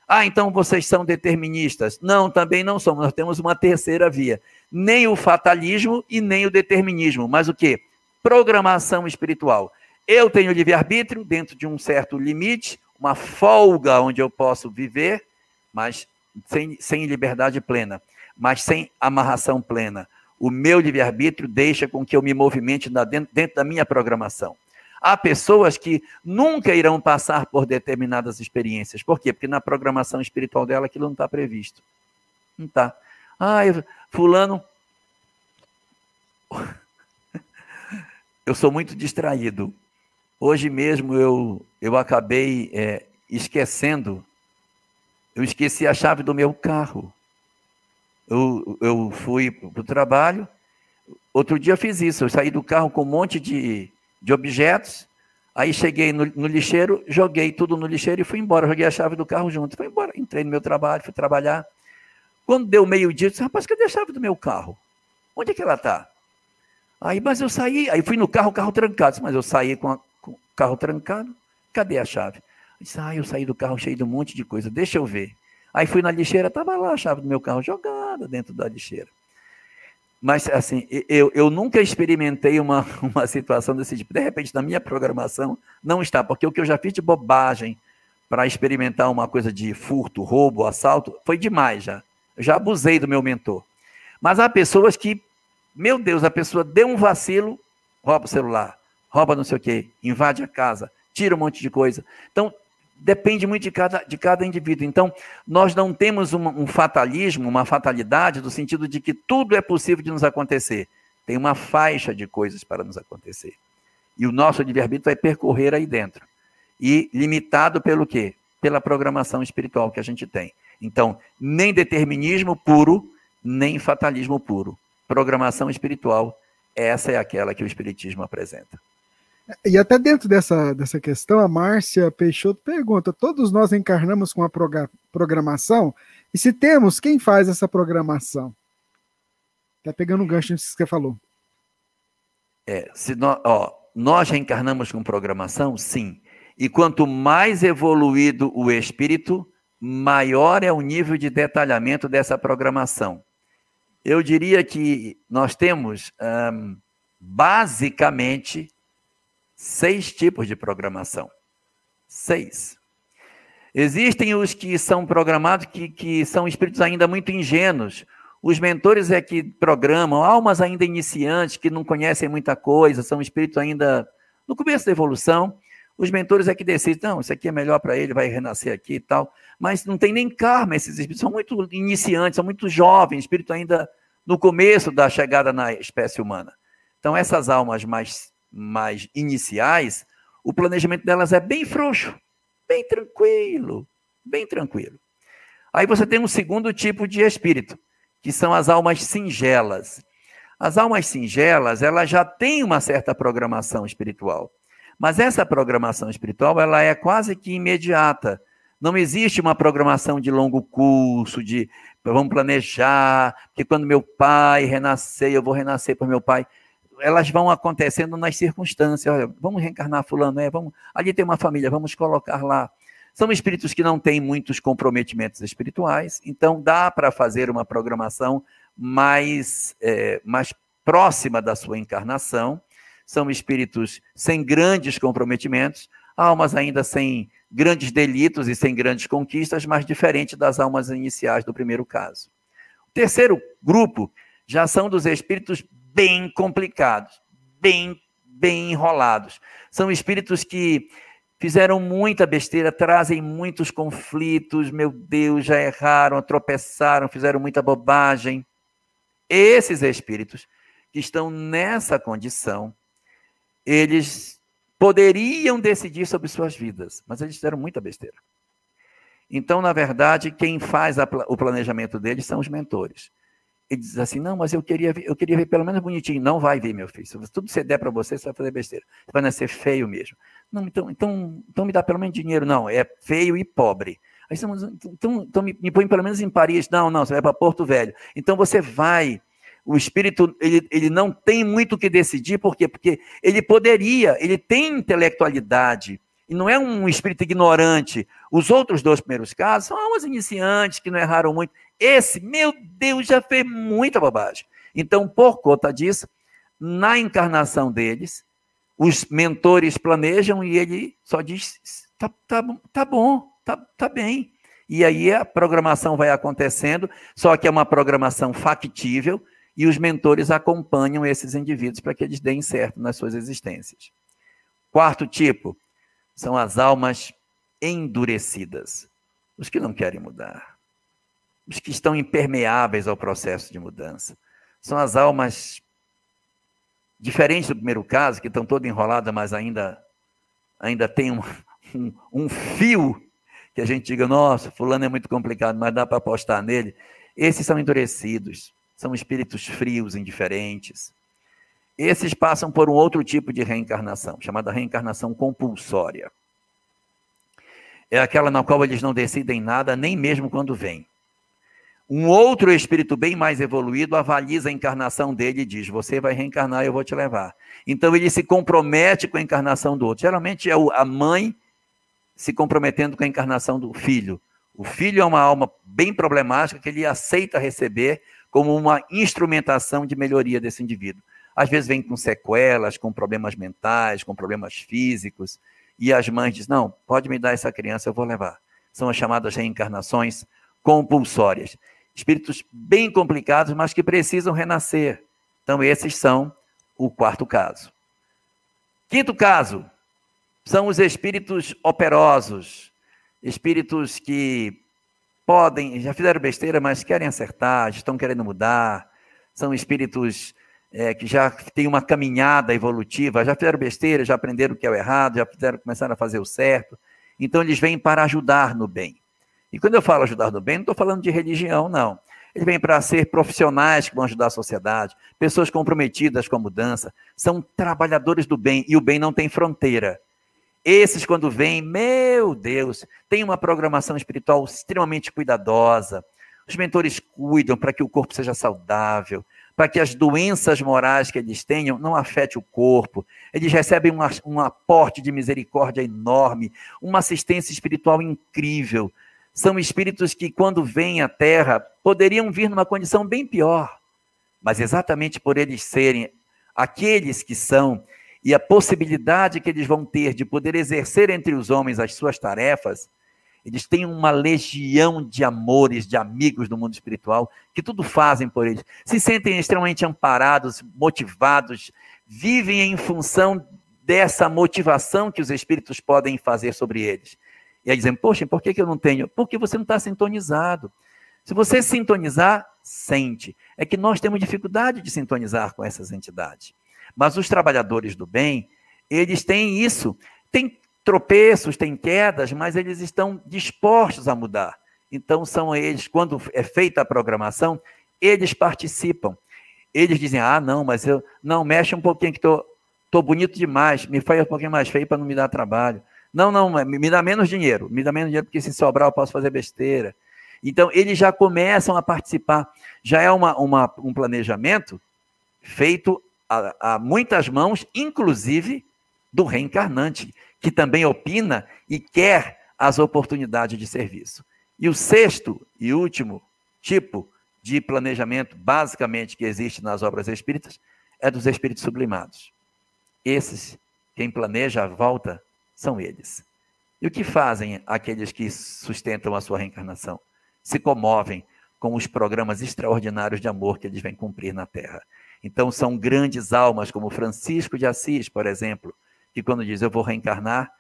Ah, então vocês são deterministas. Não, também não somos. Nós temos uma terceira via. Nem o fatalismo e nem o determinismo. Mas o quê? Programação espiritual. Eu tenho livre-arbítrio dentro de um certo limite, uma folga onde eu posso viver, mas sem, sem liberdade plena, mas sem amarração plena. O meu livre-arbítrio deixa com que eu me movimente dentro, dentro da minha programação. Há pessoas que nunca irão passar por determinadas experiências. Por quê? Porque na programação espiritual dela aquilo não está previsto. Não está. Ah, fulano eu sou muito distraído. Hoje mesmo eu, eu acabei é, esquecendo, eu esqueci a chave do meu carro. Eu, eu fui para o trabalho, outro dia fiz isso, eu saí do carro com um monte de, de objetos, aí cheguei no, no lixeiro, joguei tudo no lixeiro e fui embora, joguei a chave do carro junto, fui embora, entrei no meu trabalho, fui trabalhar. Quando deu meio-dia, eu disse, rapaz, cadê a chave do meu carro? Onde é que ela está? Aí, mas eu saí, aí fui no carro, carro trancado. Mas eu saí com o carro trancado, cadê a chave? Eu disse, ah, eu saí do carro cheio de um monte de coisa, deixa eu ver. Aí fui na lixeira, estava lá a chave do meu carro jogada dentro da lixeira. Mas, assim, eu, eu nunca experimentei uma, uma situação desse tipo. De repente, na minha programação, não está, porque o que eu já fiz de bobagem para experimentar uma coisa de furto, roubo, assalto, foi demais já. Eu já abusei do meu mentor. Mas há pessoas que, meu Deus, a pessoa deu um vacilo, rouba o celular, rouba não sei o quê, invade a casa, tira um monte de coisa. Então, depende muito de cada, de cada indivíduo. Então, nós não temos um fatalismo, uma fatalidade, no sentido de que tudo é possível de nos acontecer. Tem uma faixa de coisas para nos acontecer. E o nosso livre-arbítrio vai percorrer aí dentro. E limitado pelo quê? Pela programação espiritual que a gente tem. Então, nem determinismo puro, nem fatalismo puro. Programação espiritual, essa é aquela que o Espiritismo apresenta. E até dentro dessa, dessa questão, a Márcia Peixoto pergunta: todos nós encarnamos com a programação? E se temos, quem faz essa programação? Está pegando um gancho nisso que você falou. É, se nós, ó, nós reencarnamos com programação? Sim. E quanto mais evoluído o espírito, maior é o nível de detalhamento dessa programação. Eu diria que nós temos, um, basicamente, seis tipos de programação. Seis. Existem os que são programados, que, que são espíritos ainda muito ingênuos. Os mentores é que programam, almas ainda iniciantes, que não conhecem muita coisa, são espíritos ainda no começo da evolução. Os mentores é que decidem, não, isso aqui é melhor para ele, vai renascer aqui e tal. Mas não tem nem karma esses espíritos, são muito iniciantes, são muito jovens, espírito ainda no começo da chegada na espécie humana. Então, essas almas mais mais iniciais, o planejamento delas é bem frouxo, bem tranquilo, bem tranquilo. Aí você tem um segundo tipo de espírito, que são as almas singelas. As almas singelas, elas já têm uma certa programação espiritual. Mas essa programação espiritual, ela é quase que imediata. Não existe uma programação de longo curso, de vamos planejar, que quando meu pai renascer, eu vou renascer para meu pai elas vão acontecendo nas circunstâncias. Olha, vamos reencarnar fulano, é, vamos, ali tem uma família, vamos colocar lá. São espíritos que não têm muitos comprometimentos espirituais, então dá para fazer uma programação mais, é, mais próxima da sua encarnação. São espíritos sem grandes comprometimentos, almas ainda sem grandes delitos e sem grandes conquistas, mas diferente das almas iniciais do primeiro caso. O terceiro grupo já são dos espíritos bem complicados, bem, bem enrolados. São espíritos que fizeram muita besteira, trazem muitos conflitos, meu Deus, já erraram, tropeçaram, fizeram muita bobagem. Esses espíritos que estão nessa condição, eles poderiam decidir sobre suas vidas, mas eles fizeram muita besteira. Então, na verdade, quem faz a, o planejamento deles são os mentores ele diz assim: não, mas eu queria ver, eu queria ver pelo menos bonitinho. Não vai ver, meu filho. Se tudo você der para você, você vai fazer besteira. Você vai nascer feio mesmo. Não, então, então, então me dá pelo menos dinheiro. Não, é feio e pobre. Aí então, então, então me, me põe pelo menos em Paris. Não, não, você vai para Porto Velho. Então você vai. O espírito, ele, ele não tem muito o que decidir, por quê? Porque ele poderia, ele tem intelectualidade, e não é um espírito ignorante. Os outros dois primeiros casos são almas iniciantes que não erraram muito. Esse, meu Deus, já fez muita bobagem. Então, por conta disso, na encarnação deles, os mentores planejam e ele só diz: tá, tá, tá bom, tá, tá bem. E aí a programação vai acontecendo, só que é uma programação factível e os mentores acompanham esses indivíduos para que eles deem certo nas suas existências. Quarto tipo são as almas endurecidas, os que não querem mudar os que estão impermeáveis ao processo de mudança. São as almas diferentes do primeiro caso, que estão todas enroladas, mas ainda, ainda tem um, um, um fio que a gente diga, nossa, fulano é muito complicado, mas dá para apostar nele. Esses são endurecidos, são espíritos frios, indiferentes. Esses passam por um outro tipo de reencarnação, chamada reencarnação compulsória. É aquela na qual eles não decidem nada, nem mesmo quando vêm. Um outro espírito bem mais evoluído avaliza a encarnação dele e diz: Você vai reencarnar, eu vou te levar. Então ele se compromete com a encarnação do outro. Geralmente é a mãe se comprometendo com a encarnação do filho. O filho é uma alma bem problemática que ele aceita receber como uma instrumentação de melhoria desse indivíduo. Às vezes vem com sequelas, com problemas mentais, com problemas físicos, e as mães dizem: Não, pode me dar essa criança, eu vou levar. São as chamadas reencarnações compulsórias. Espíritos bem complicados, mas que precisam renascer. Então, esses são o quarto caso. Quinto caso são os espíritos operosos, espíritos que podem, já fizeram besteira, mas querem acertar, estão querendo mudar, são espíritos é, que já têm uma caminhada evolutiva, já fizeram besteira, já aprenderam o que é o errado, já fizeram, começaram a fazer o certo. Então, eles vêm para ajudar no bem. E quando eu falo ajudar no bem, não estou falando de religião, não. Eles vêm para ser profissionais que vão ajudar a sociedade, pessoas comprometidas com a mudança, são trabalhadores do bem, e o bem não tem fronteira. Esses, quando vêm, meu Deus, tem uma programação espiritual extremamente cuidadosa. Os mentores cuidam para que o corpo seja saudável, para que as doenças morais que eles tenham não afetem o corpo. Eles recebem um, um aporte de misericórdia enorme, uma assistência espiritual incrível. São espíritos que, quando vêm à Terra, poderiam vir numa condição bem pior. Mas exatamente por eles serem aqueles que são e a possibilidade que eles vão ter de poder exercer entre os homens as suas tarefas, eles têm uma legião de amores, de amigos do mundo espiritual, que tudo fazem por eles. Se sentem extremamente amparados, motivados, vivem em função dessa motivação que os espíritos podem fazer sobre eles. E aí dizem, poxa, por que, eu não tenho? Porque você não está sintonizado. Se você sintonizar, sente. É que nós temos dificuldade de sintonizar com essas entidades. Mas os trabalhadores do bem, eles têm isso. Tem tropeços, tem quedas, mas eles estão dispostos a mudar. Então, são eles, quando é feita a programação, eles participam. Eles dizem: ah, não, mas eu. Não, mexe um pouquinho que estou tô, tô bonito demais, me faz um pouquinho mais feio para não me dar trabalho. Não, não, me dá menos dinheiro, me dá menos dinheiro, porque se sobrar eu posso fazer besteira. Então, eles já começam a participar. Já é uma, uma um planejamento feito a, a muitas mãos, inclusive do reencarnante, que também opina e quer as oportunidades de serviço. E o sexto e último tipo de planejamento, basicamente, que existe nas obras espíritas, é dos espíritos sublimados. Esses, quem planeja a volta, são eles. E o que fazem aqueles que sustentam a sua reencarnação? Se comovem com os programas extraordinários de amor que eles vêm cumprir na Terra. Então, são grandes almas, como Francisco de Assis, por exemplo, que quando diz eu vou reencarnar,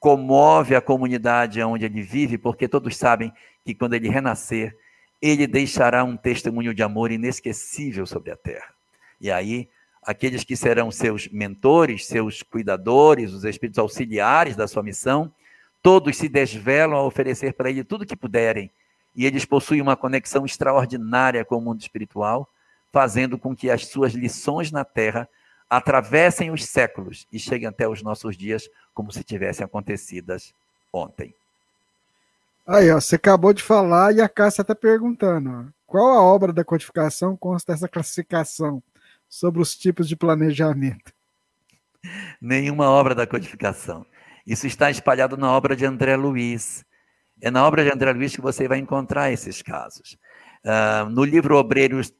comove a comunidade onde ele vive, porque todos sabem que quando ele renascer, ele deixará um testemunho de amor inesquecível sobre a terra. E aí, aqueles que serão seus mentores, seus cuidadores, os espíritos auxiliares da sua missão, todos se desvelam a oferecer para ele tudo que puderem. E eles possuem uma conexão extraordinária com o mundo espiritual fazendo com que as suas lições na terra atravessem os séculos e cheguem até os nossos dias como se tivessem acontecidas ontem. Aí, ó, você acabou de falar e a Cássia está perguntando: ó, qual a obra da codificação consta dessa classificação sobre os tipos de planejamento? Nenhuma obra da codificação. Isso está espalhado na obra de André Luiz. É na obra de André Luiz que você vai encontrar esses casos. Uh, no livro Obreiros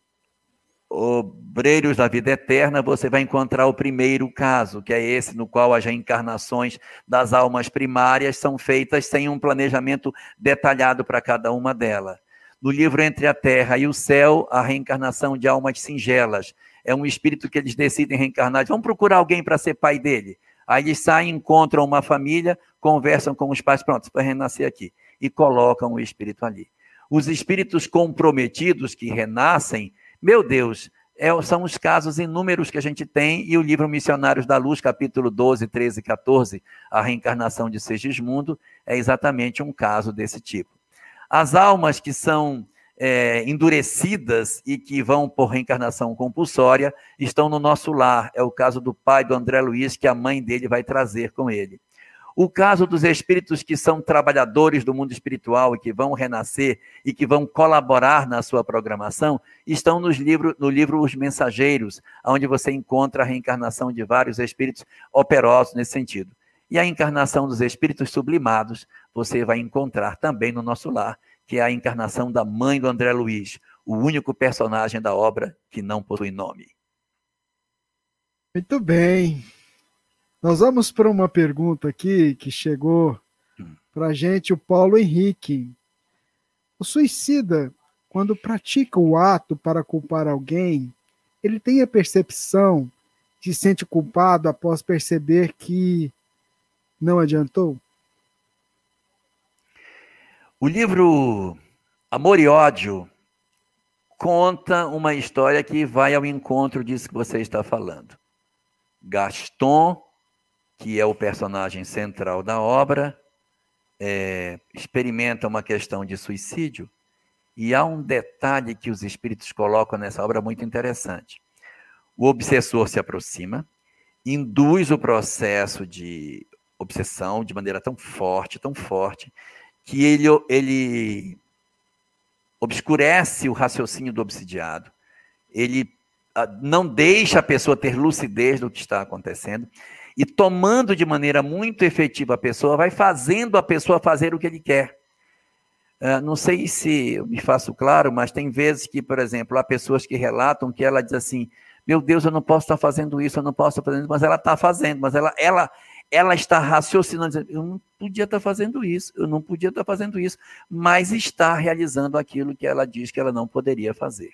Obreiros da Vida Eterna, você vai encontrar o primeiro caso, que é esse no qual as reencarnações das almas primárias são feitas sem um planejamento detalhado para cada uma delas. No livro Entre a Terra e o Céu, a reencarnação de almas singelas. É um espírito que eles decidem reencarnar. Vamos procurar alguém para ser pai dele. Aí eles saem, encontram uma família, conversam com os pais, pronto, para renascer aqui. E colocam o espírito ali. Os espíritos comprometidos que renascem meu Deus, é, são os casos inúmeros que a gente tem, e o livro Missionários da Luz, capítulo 12, 13 e 14, a reencarnação de Segismundo, é exatamente um caso desse tipo. As almas que são é, endurecidas e que vão por reencarnação compulsória estão no nosso lar. É o caso do pai do André Luiz, que a mãe dele vai trazer com ele. O caso dos espíritos que são trabalhadores do mundo espiritual e que vão renascer e que vão colaborar na sua programação, estão nos livro, no livro Os Mensageiros, onde você encontra a reencarnação de vários espíritos operosos nesse sentido. E a encarnação dos espíritos sublimados, você vai encontrar também no nosso lar, que é a encarnação da mãe do André Luiz, o único personagem da obra que não possui nome. Muito bem. Nós vamos para uma pergunta aqui que chegou para a gente, o Paulo Henrique. O suicida, quando pratica o ato para culpar alguém, ele tem a percepção de se sente culpado após perceber que não adiantou? O livro Amor e Ódio conta uma história que vai ao encontro disso que você está falando. Gaston que é o personagem central da obra, é, experimenta uma questão de suicídio. E há um detalhe que os espíritos colocam nessa obra muito interessante. O obsessor se aproxima, induz o processo de obsessão de maneira tão forte, tão forte, que ele, ele obscurece o raciocínio do obsidiado, ele ah, não deixa a pessoa ter lucidez do que está acontecendo, e tomando de maneira muito efetiva a pessoa, vai fazendo a pessoa fazer o que ele quer. Uh, não sei se eu me faço claro, mas tem vezes que, por exemplo, há pessoas que relatam que ela diz assim: Meu Deus, eu não posso estar fazendo isso, eu não posso estar fazendo isso, mas ela está fazendo, mas ela, ela, ela está raciocinando, dizendo, eu não podia estar fazendo isso, eu não podia estar fazendo isso, mas está realizando aquilo que ela diz que ela não poderia fazer.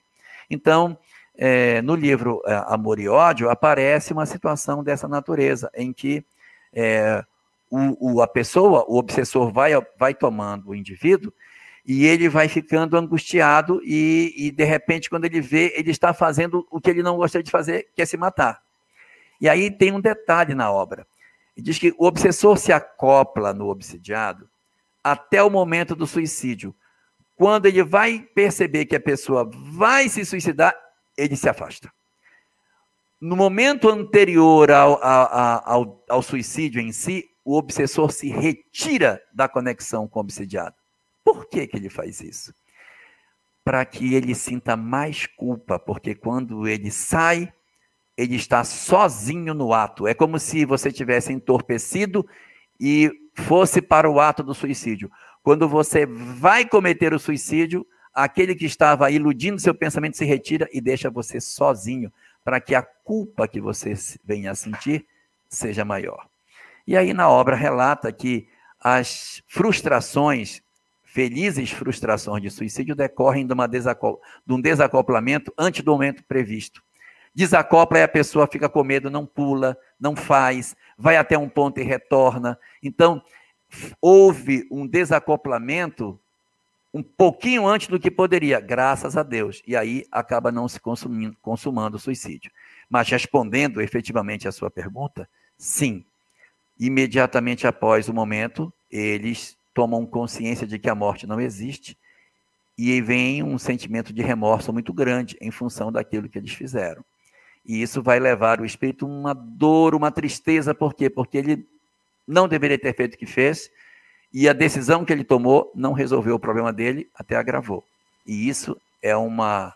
Então, é, no livro é, Amor e Ódio, aparece uma situação dessa natureza, em que é, o, o, a pessoa, o obsessor, vai, vai tomando o indivíduo e ele vai ficando angustiado e, e, de repente, quando ele vê, ele está fazendo o que ele não gostaria de fazer, que é se matar. E aí tem um detalhe na obra. Ele diz que o obsessor se acopla no obsidiado até o momento do suicídio. Quando ele vai perceber que a pessoa vai se suicidar, ele se afasta. No momento anterior ao, ao, ao, suicídio em si, o obsessor se retira da conexão com o obsidiado. Por que, que ele faz isso? Para que ele sinta mais culpa, porque quando ele sai, ele está sozinho no ato. É como se você tivesse entorpecido e fosse para o ato do suicídio. Quando você vai cometer o suicídio, aquele que estava iludindo seu pensamento se retira e deixa você sozinho, para que a culpa que você venha a sentir seja maior. E aí na obra relata que as frustrações, felizes frustrações de suicídio, decorrem de, de um desacoplamento antes do momento previsto. Desacopla e a pessoa fica com medo, não pula, não faz, vai até um ponto e retorna. Então, houve um desacoplamento um pouquinho antes do que poderia, graças a Deus. E aí acaba não se consumindo, consumando o suicídio. Mas respondendo efetivamente a sua pergunta, sim. Imediatamente após o momento, eles tomam consciência de que a morte não existe e vem um sentimento de remorso muito grande em função daquilo que eles fizeram. E isso vai levar o espírito uma dor, uma tristeza, por quê? Porque ele não deveria ter feito o que fez, e a decisão que ele tomou não resolveu o problema dele, até agravou. E isso é uma,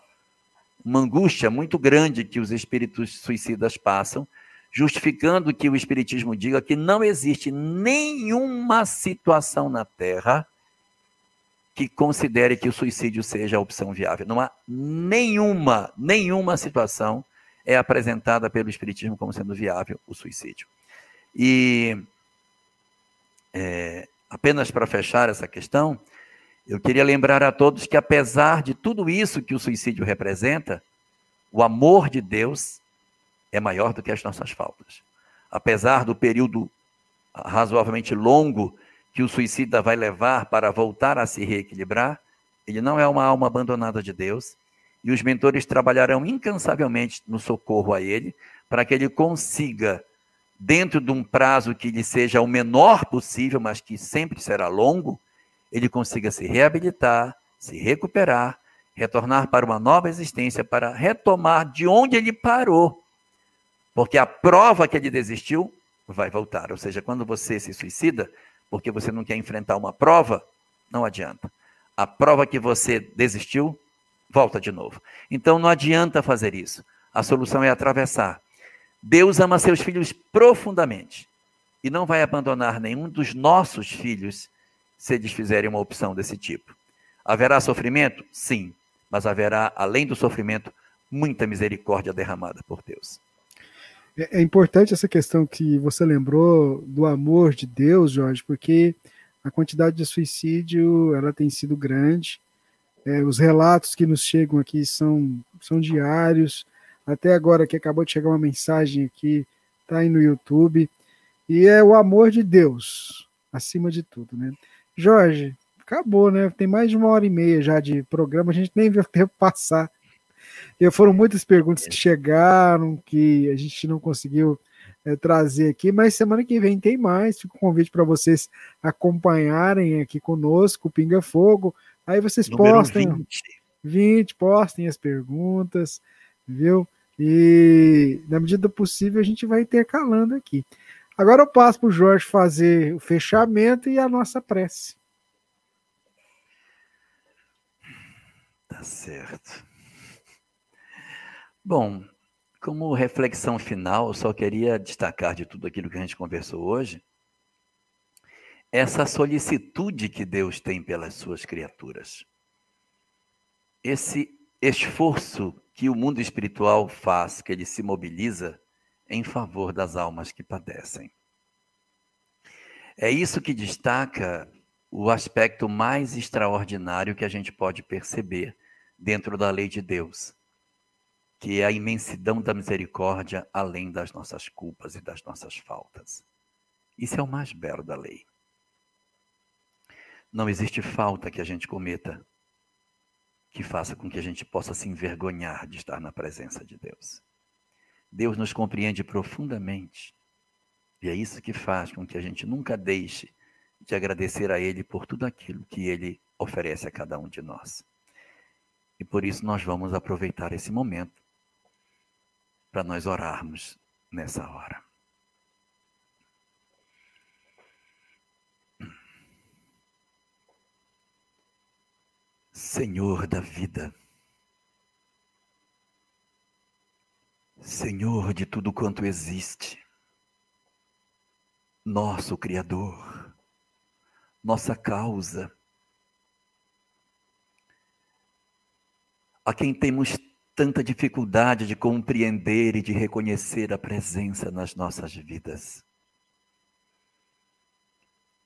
uma angústia muito grande que os espíritos suicidas passam, justificando que o Espiritismo diga que não existe nenhuma situação na Terra que considere que o suicídio seja a opção viável. Não há nenhuma, nenhuma situação é apresentada pelo Espiritismo como sendo viável o suicídio. E é, apenas para fechar essa questão, eu queria lembrar a todos que, apesar de tudo isso que o suicídio representa, o amor de Deus é maior do que as nossas faltas. Apesar do período razoavelmente longo que o suicida vai levar para voltar a se reequilibrar, ele não é uma alma abandonada de Deus, e os mentores trabalharão incansavelmente no socorro a ele, para que ele consiga dentro de um prazo que lhe seja o menor possível, mas que sempre será longo, ele consiga se reabilitar, se recuperar, retornar para uma nova existência, para retomar de onde ele parou. Porque a prova que ele desistiu vai voltar. Ou seja, quando você se suicida, porque você não quer enfrentar uma prova, não adianta. A prova que você desistiu, volta de novo. Então não adianta fazer isso. A solução é atravessar. Deus ama seus filhos profundamente e não vai abandonar nenhum dos nossos filhos se eles fizerem uma opção desse tipo. Haverá sofrimento? Sim, mas haverá, além do sofrimento, muita misericórdia derramada por Deus. É, é importante essa questão que você lembrou do amor de Deus, Jorge, porque a quantidade de suicídio ela tem sido grande. É, os relatos que nos chegam aqui são, são diários. Até agora que acabou de chegar uma mensagem aqui, tá aí no YouTube. E é o amor de Deus, acima de tudo, né? Jorge, acabou, né? Tem mais de uma hora e meia já de programa, a gente nem viu o tempo passar. E foram muitas perguntas que chegaram, que a gente não conseguiu é, trazer aqui, mas semana que vem tem mais. Fica o um convite para vocês acompanharem aqui conosco, o Pinga Fogo. Aí vocês Número postem 20. 20, postem as perguntas, viu? E na medida do possível a gente vai intercalando aqui. Agora eu passo para o Jorge fazer o fechamento e a nossa prece. Tá certo. Bom, como reflexão final, eu só queria destacar de tudo aquilo que a gente conversou hoje, essa solicitude que Deus tem pelas suas criaturas. Esse esforço que o mundo espiritual faz, que ele se mobiliza em favor das almas que padecem. É isso que destaca o aspecto mais extraordinário que a gente pode perceber dentro da lei de Deus que é a imensidão da misericórdia além das nossas culpas e das nossas faltas. Isso é o mais belo da lei. Não existe falta que a gente cometa que faça com que a gente possa se envergonhar de estar na presença de Deus. Deus nos compreende profundamente e é isso que faz com que a gente nunca deixe de agradecer a Ele por tudo aquilo que Ele oferece a cada um de nós. E por isso nós vamos aproveitar esse momento para nós orarmos nessa hora. Senhor da vida, Senhor de tudo quanto existe, nosso Criador, nossa causa, a quem temos tanta dificuldade de compreender e de reconhecer a presença nas nossas vidas.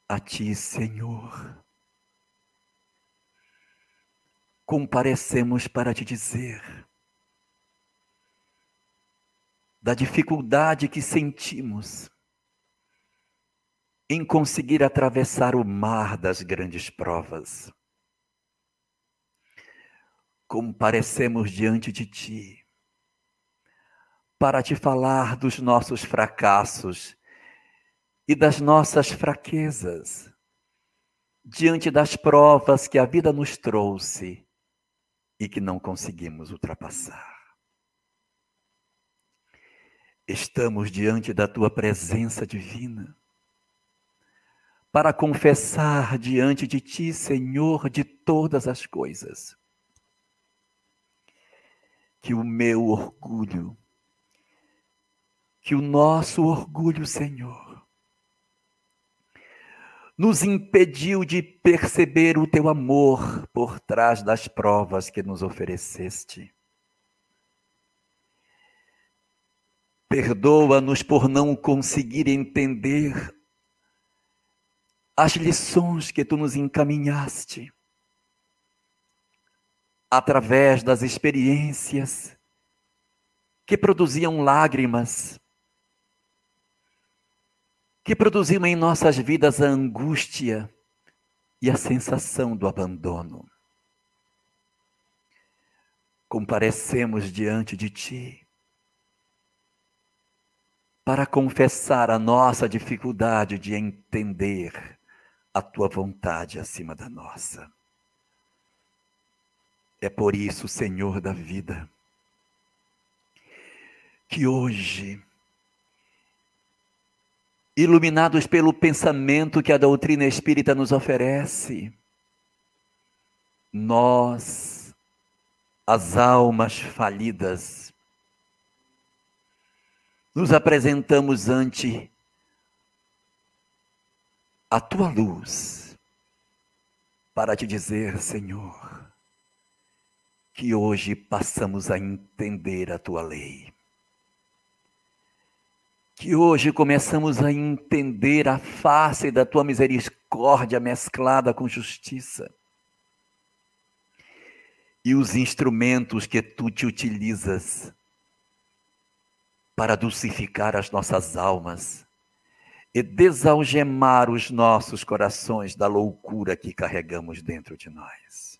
A Ti, Senhor, comparecemos para te dizer da dificuldade que sentimos em conseguir atravessar o mar das grandes provas. Comparecemos diante de Ti para te falar dos nossos fracassos e das nossas fraquezas, diante das provas que a vida nos trouxe e que não conseguimos ultrapassar. Estamos diante da Tua presença divina para confessar diante de Ti, Senhor, de todas as coisas que o meu orgulho, que o nosso orgulho, Senhor, nos impediu de perceber o teu amor por trás das provas que nos ofereceste. Perdoa-nos por não conseguir entender as lições que tu nos encaminhaste através das experiências que produziam lágrimas, que produziam em nossas vidas a angústia e a sensação do abandono. Comparecemos diante de Ti para confessar a nossa dificuldade de entender a Tua vontade acima da nossa. É por isso, Senhor da vida, que hoje iluminados pelo pensamento que a doutrina espírita nos oferece, nós, as almas falidas, nos apresentamos ante a tua luz para te dizer, Senhor, que hoje passamos a entender a tua lei. Que hoje começamos a entender a face da tua misericórdia mesclada com justiça. E os instrumentos que tu te utilizas para dulcificar as nossas almas e desalgemar os nossos corações da loucura que carregamos dentro de nós.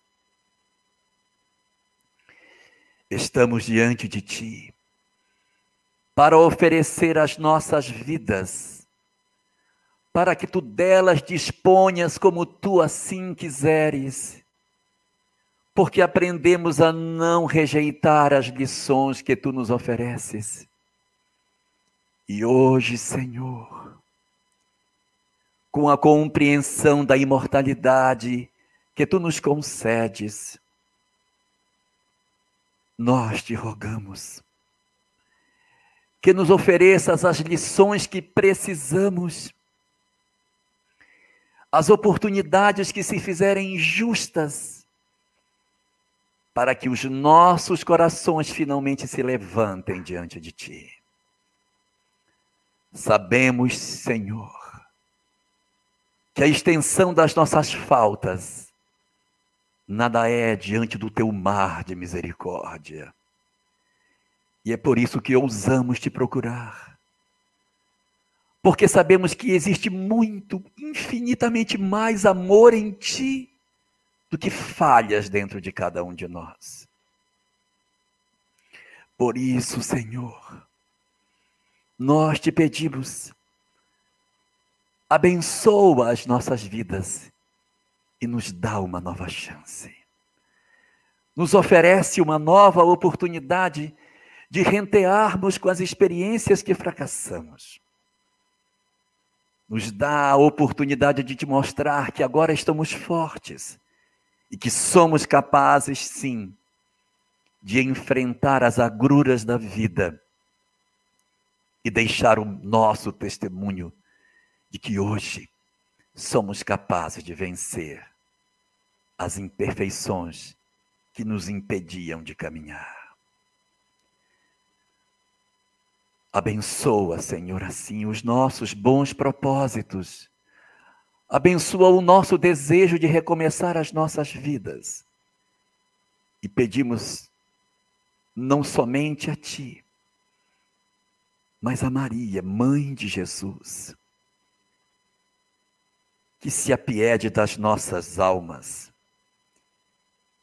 Estamos diante de Ti para oferecer as nossas vidas, para que Tu delas disponhas como Tu assim quiseres, porque aprendemos a não rejeitar as lições que Tu nos ofereces. E hoje, Senhor, com a compreensão da imortalidade que tu nos concedes, nós te rogamos que nos ofereças as lições que precisamos, as oportunidades que se fizerem justas, para que os nossos corações finalmente se levantem diante de Ti. Sabemos, Senhor, que a extensão das nossas faltas nada é diante do teu mar de misericórdia. E é por isso que ousamos te procurar. Porque sabemos que existe muito, infinitamente mais amor em ti do que falhas dentro de cada um de nós. Por isso, Senhor, nós te pedimos abençoa as nossas vidas e nos dá uma nova chance. Nos oferece uma nova oportunidade de rentearmos com as experiências que fracassamos. Nos dá a oportunidade de te mostrar que agora estamos fortes e que somos capazes, sim, de enfrentar as agruras da vida e deixar o nosso testemunho de que hoje somos capazes de vencer as imperfeições que nos impediam de caminhar. Abençoa, Senhor, assim os nossos bons propósitos. Abençoa o nosso desejo de recomeçar as nossas vidas. E pedimos não somente a Ti, mas a Maria, mãe de Jesus, que se apiede das nossas almas,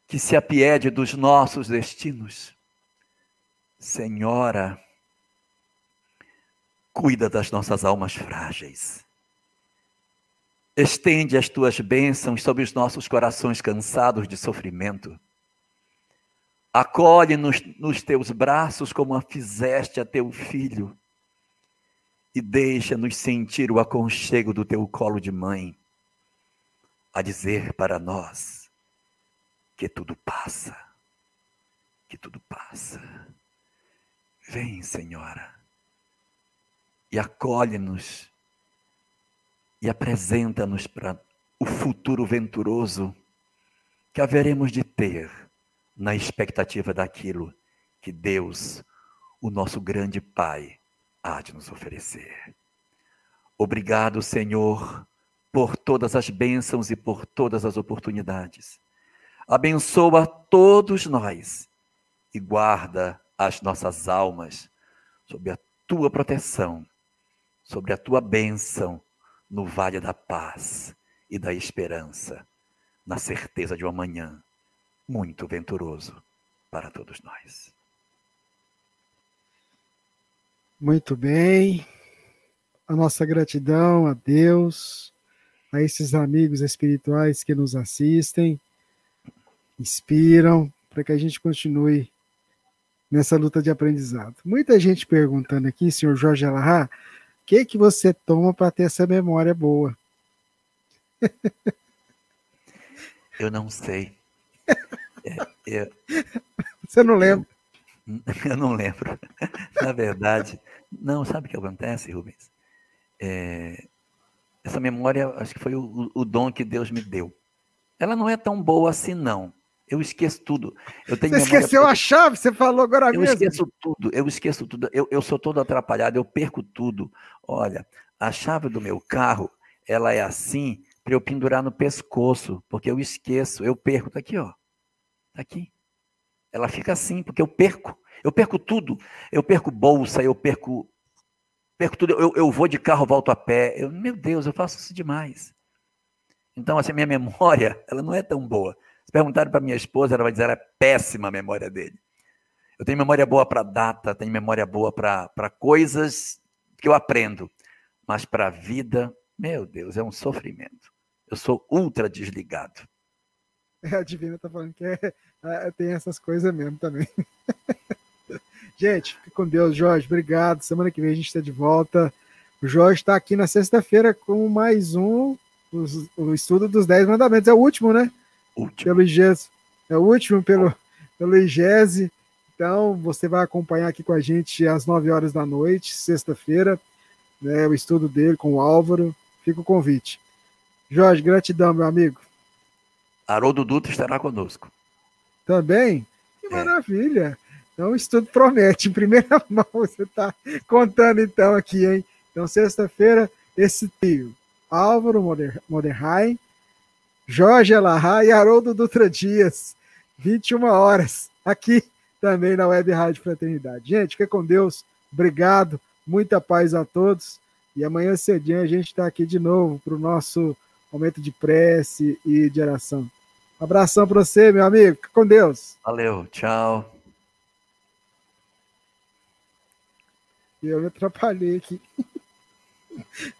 que se apiede dos nossos destinos. Senhora, cuida das nossas almas frágeis. Estende as tuas bênçãos sobre os nossos corações cansados de sofrimento. Acolhe-nos nos teus braços como a fizeste a teu filho e deixa-nos sentir o aconchego do teu colo de mãe a dizer para nós que tudo passa, que tudo passa. Vem, Senhora, e acolhe-nos e apresenta-nos para o futuro venturoso que haveremos de ter na expectativa daquilo que Deus, o nosso grande Pai, há de nos oferecer. Obrigado, Senhor, por todas as bênçãos e por todas as oportunidades. Abençoa todos nós e guarda as nossas almas sob a tua proteção, sobre a tua bênção no vale da paz e da esperança, na certeza de um amanhã muito venturoso para todos nós. Muito bem. A nossa gratidão a Deus a esses amigos espirituais que nos assistem, inspiram, para que a gente continue nessa luta de aprendizado. Muita gente perguntando aqui, senhor Jorge Alahá, que que você toma para ter essa memória boa? Eu não sei. É, você não lembra? Eu, eu, não lembro. Na verdade, não, sabe o que acontece, Rubens? É, essa memória, acho que foi o, o, dom que Deus me deu. Ela não é tão boa assim, não. Eu esqueço tudo. Eu tenho você esqueceu a chave? Você falou agora eu mesmo. Eu esqueço tudo, eu esqueço tudo. Eu, eu sou todo atrapalhado, eu perco tudo. Olha, a chave do meu carro, ela é assim para eu pendurar no pescoço, porque eu esqueço, eu perco. Tá aqui, ó. Tá aqui. Ela fica assim, porque eu perco. Eu perco tudo. Eu perco bolsa, eu perco. Perco tudo. Eu, eu vou de carro, volto a pé. Eu, meu Deus, eu faço isso demais. Então, assim, minha memória, ela não é tão boa. Se perguntarem para minha esposa, ela vai dizer, é péssima a memória dele. Eu tenho memória boa para data, tenho memória boa para coisas que eu aprendo, mas para a vida, meu Deus, é um sofrimento. Eu sou ultra desligado. É, a Divina está falando que é, é, tem essas coisas mesmo também. gente, fique com Deus, Jorge. Obrigado. Semana que vem a gente está de volta. O Jorge está aqui na sexta-feira com mais um, os, o estudo dos Dez Mandamentos. É o último, né? Último. Pelo IGES. É o último pelo, pelo IGES. Então, você vai acompanhar aqui com a gente às 9 horas da noite, sexta-feira, né, o estudo dele com o Álvaro. Fica o convite. Jorge, gratidão, meu amigo. Haroldo Dutra estará conosco. Também? Que é. maravilha! Então o estudo promete, em primeira mão, você está contando então aqui, hein? Então, sexta-feira, esse trio, Álvaro Moderheim, Jorge Alahá e Haroldo Dutra Dias, 21 horas, aqui também na Web Rádio Fraternidade. Gente, fica com Deus, obrigado, muita paz a todos, e amanhã cedinho a gente está aqui de novo para o nosso momento de prece e de oração. Um abração para você, meu amigo. Fica com Deus. Valeu, tchau. Eu me atrapalhei aqui.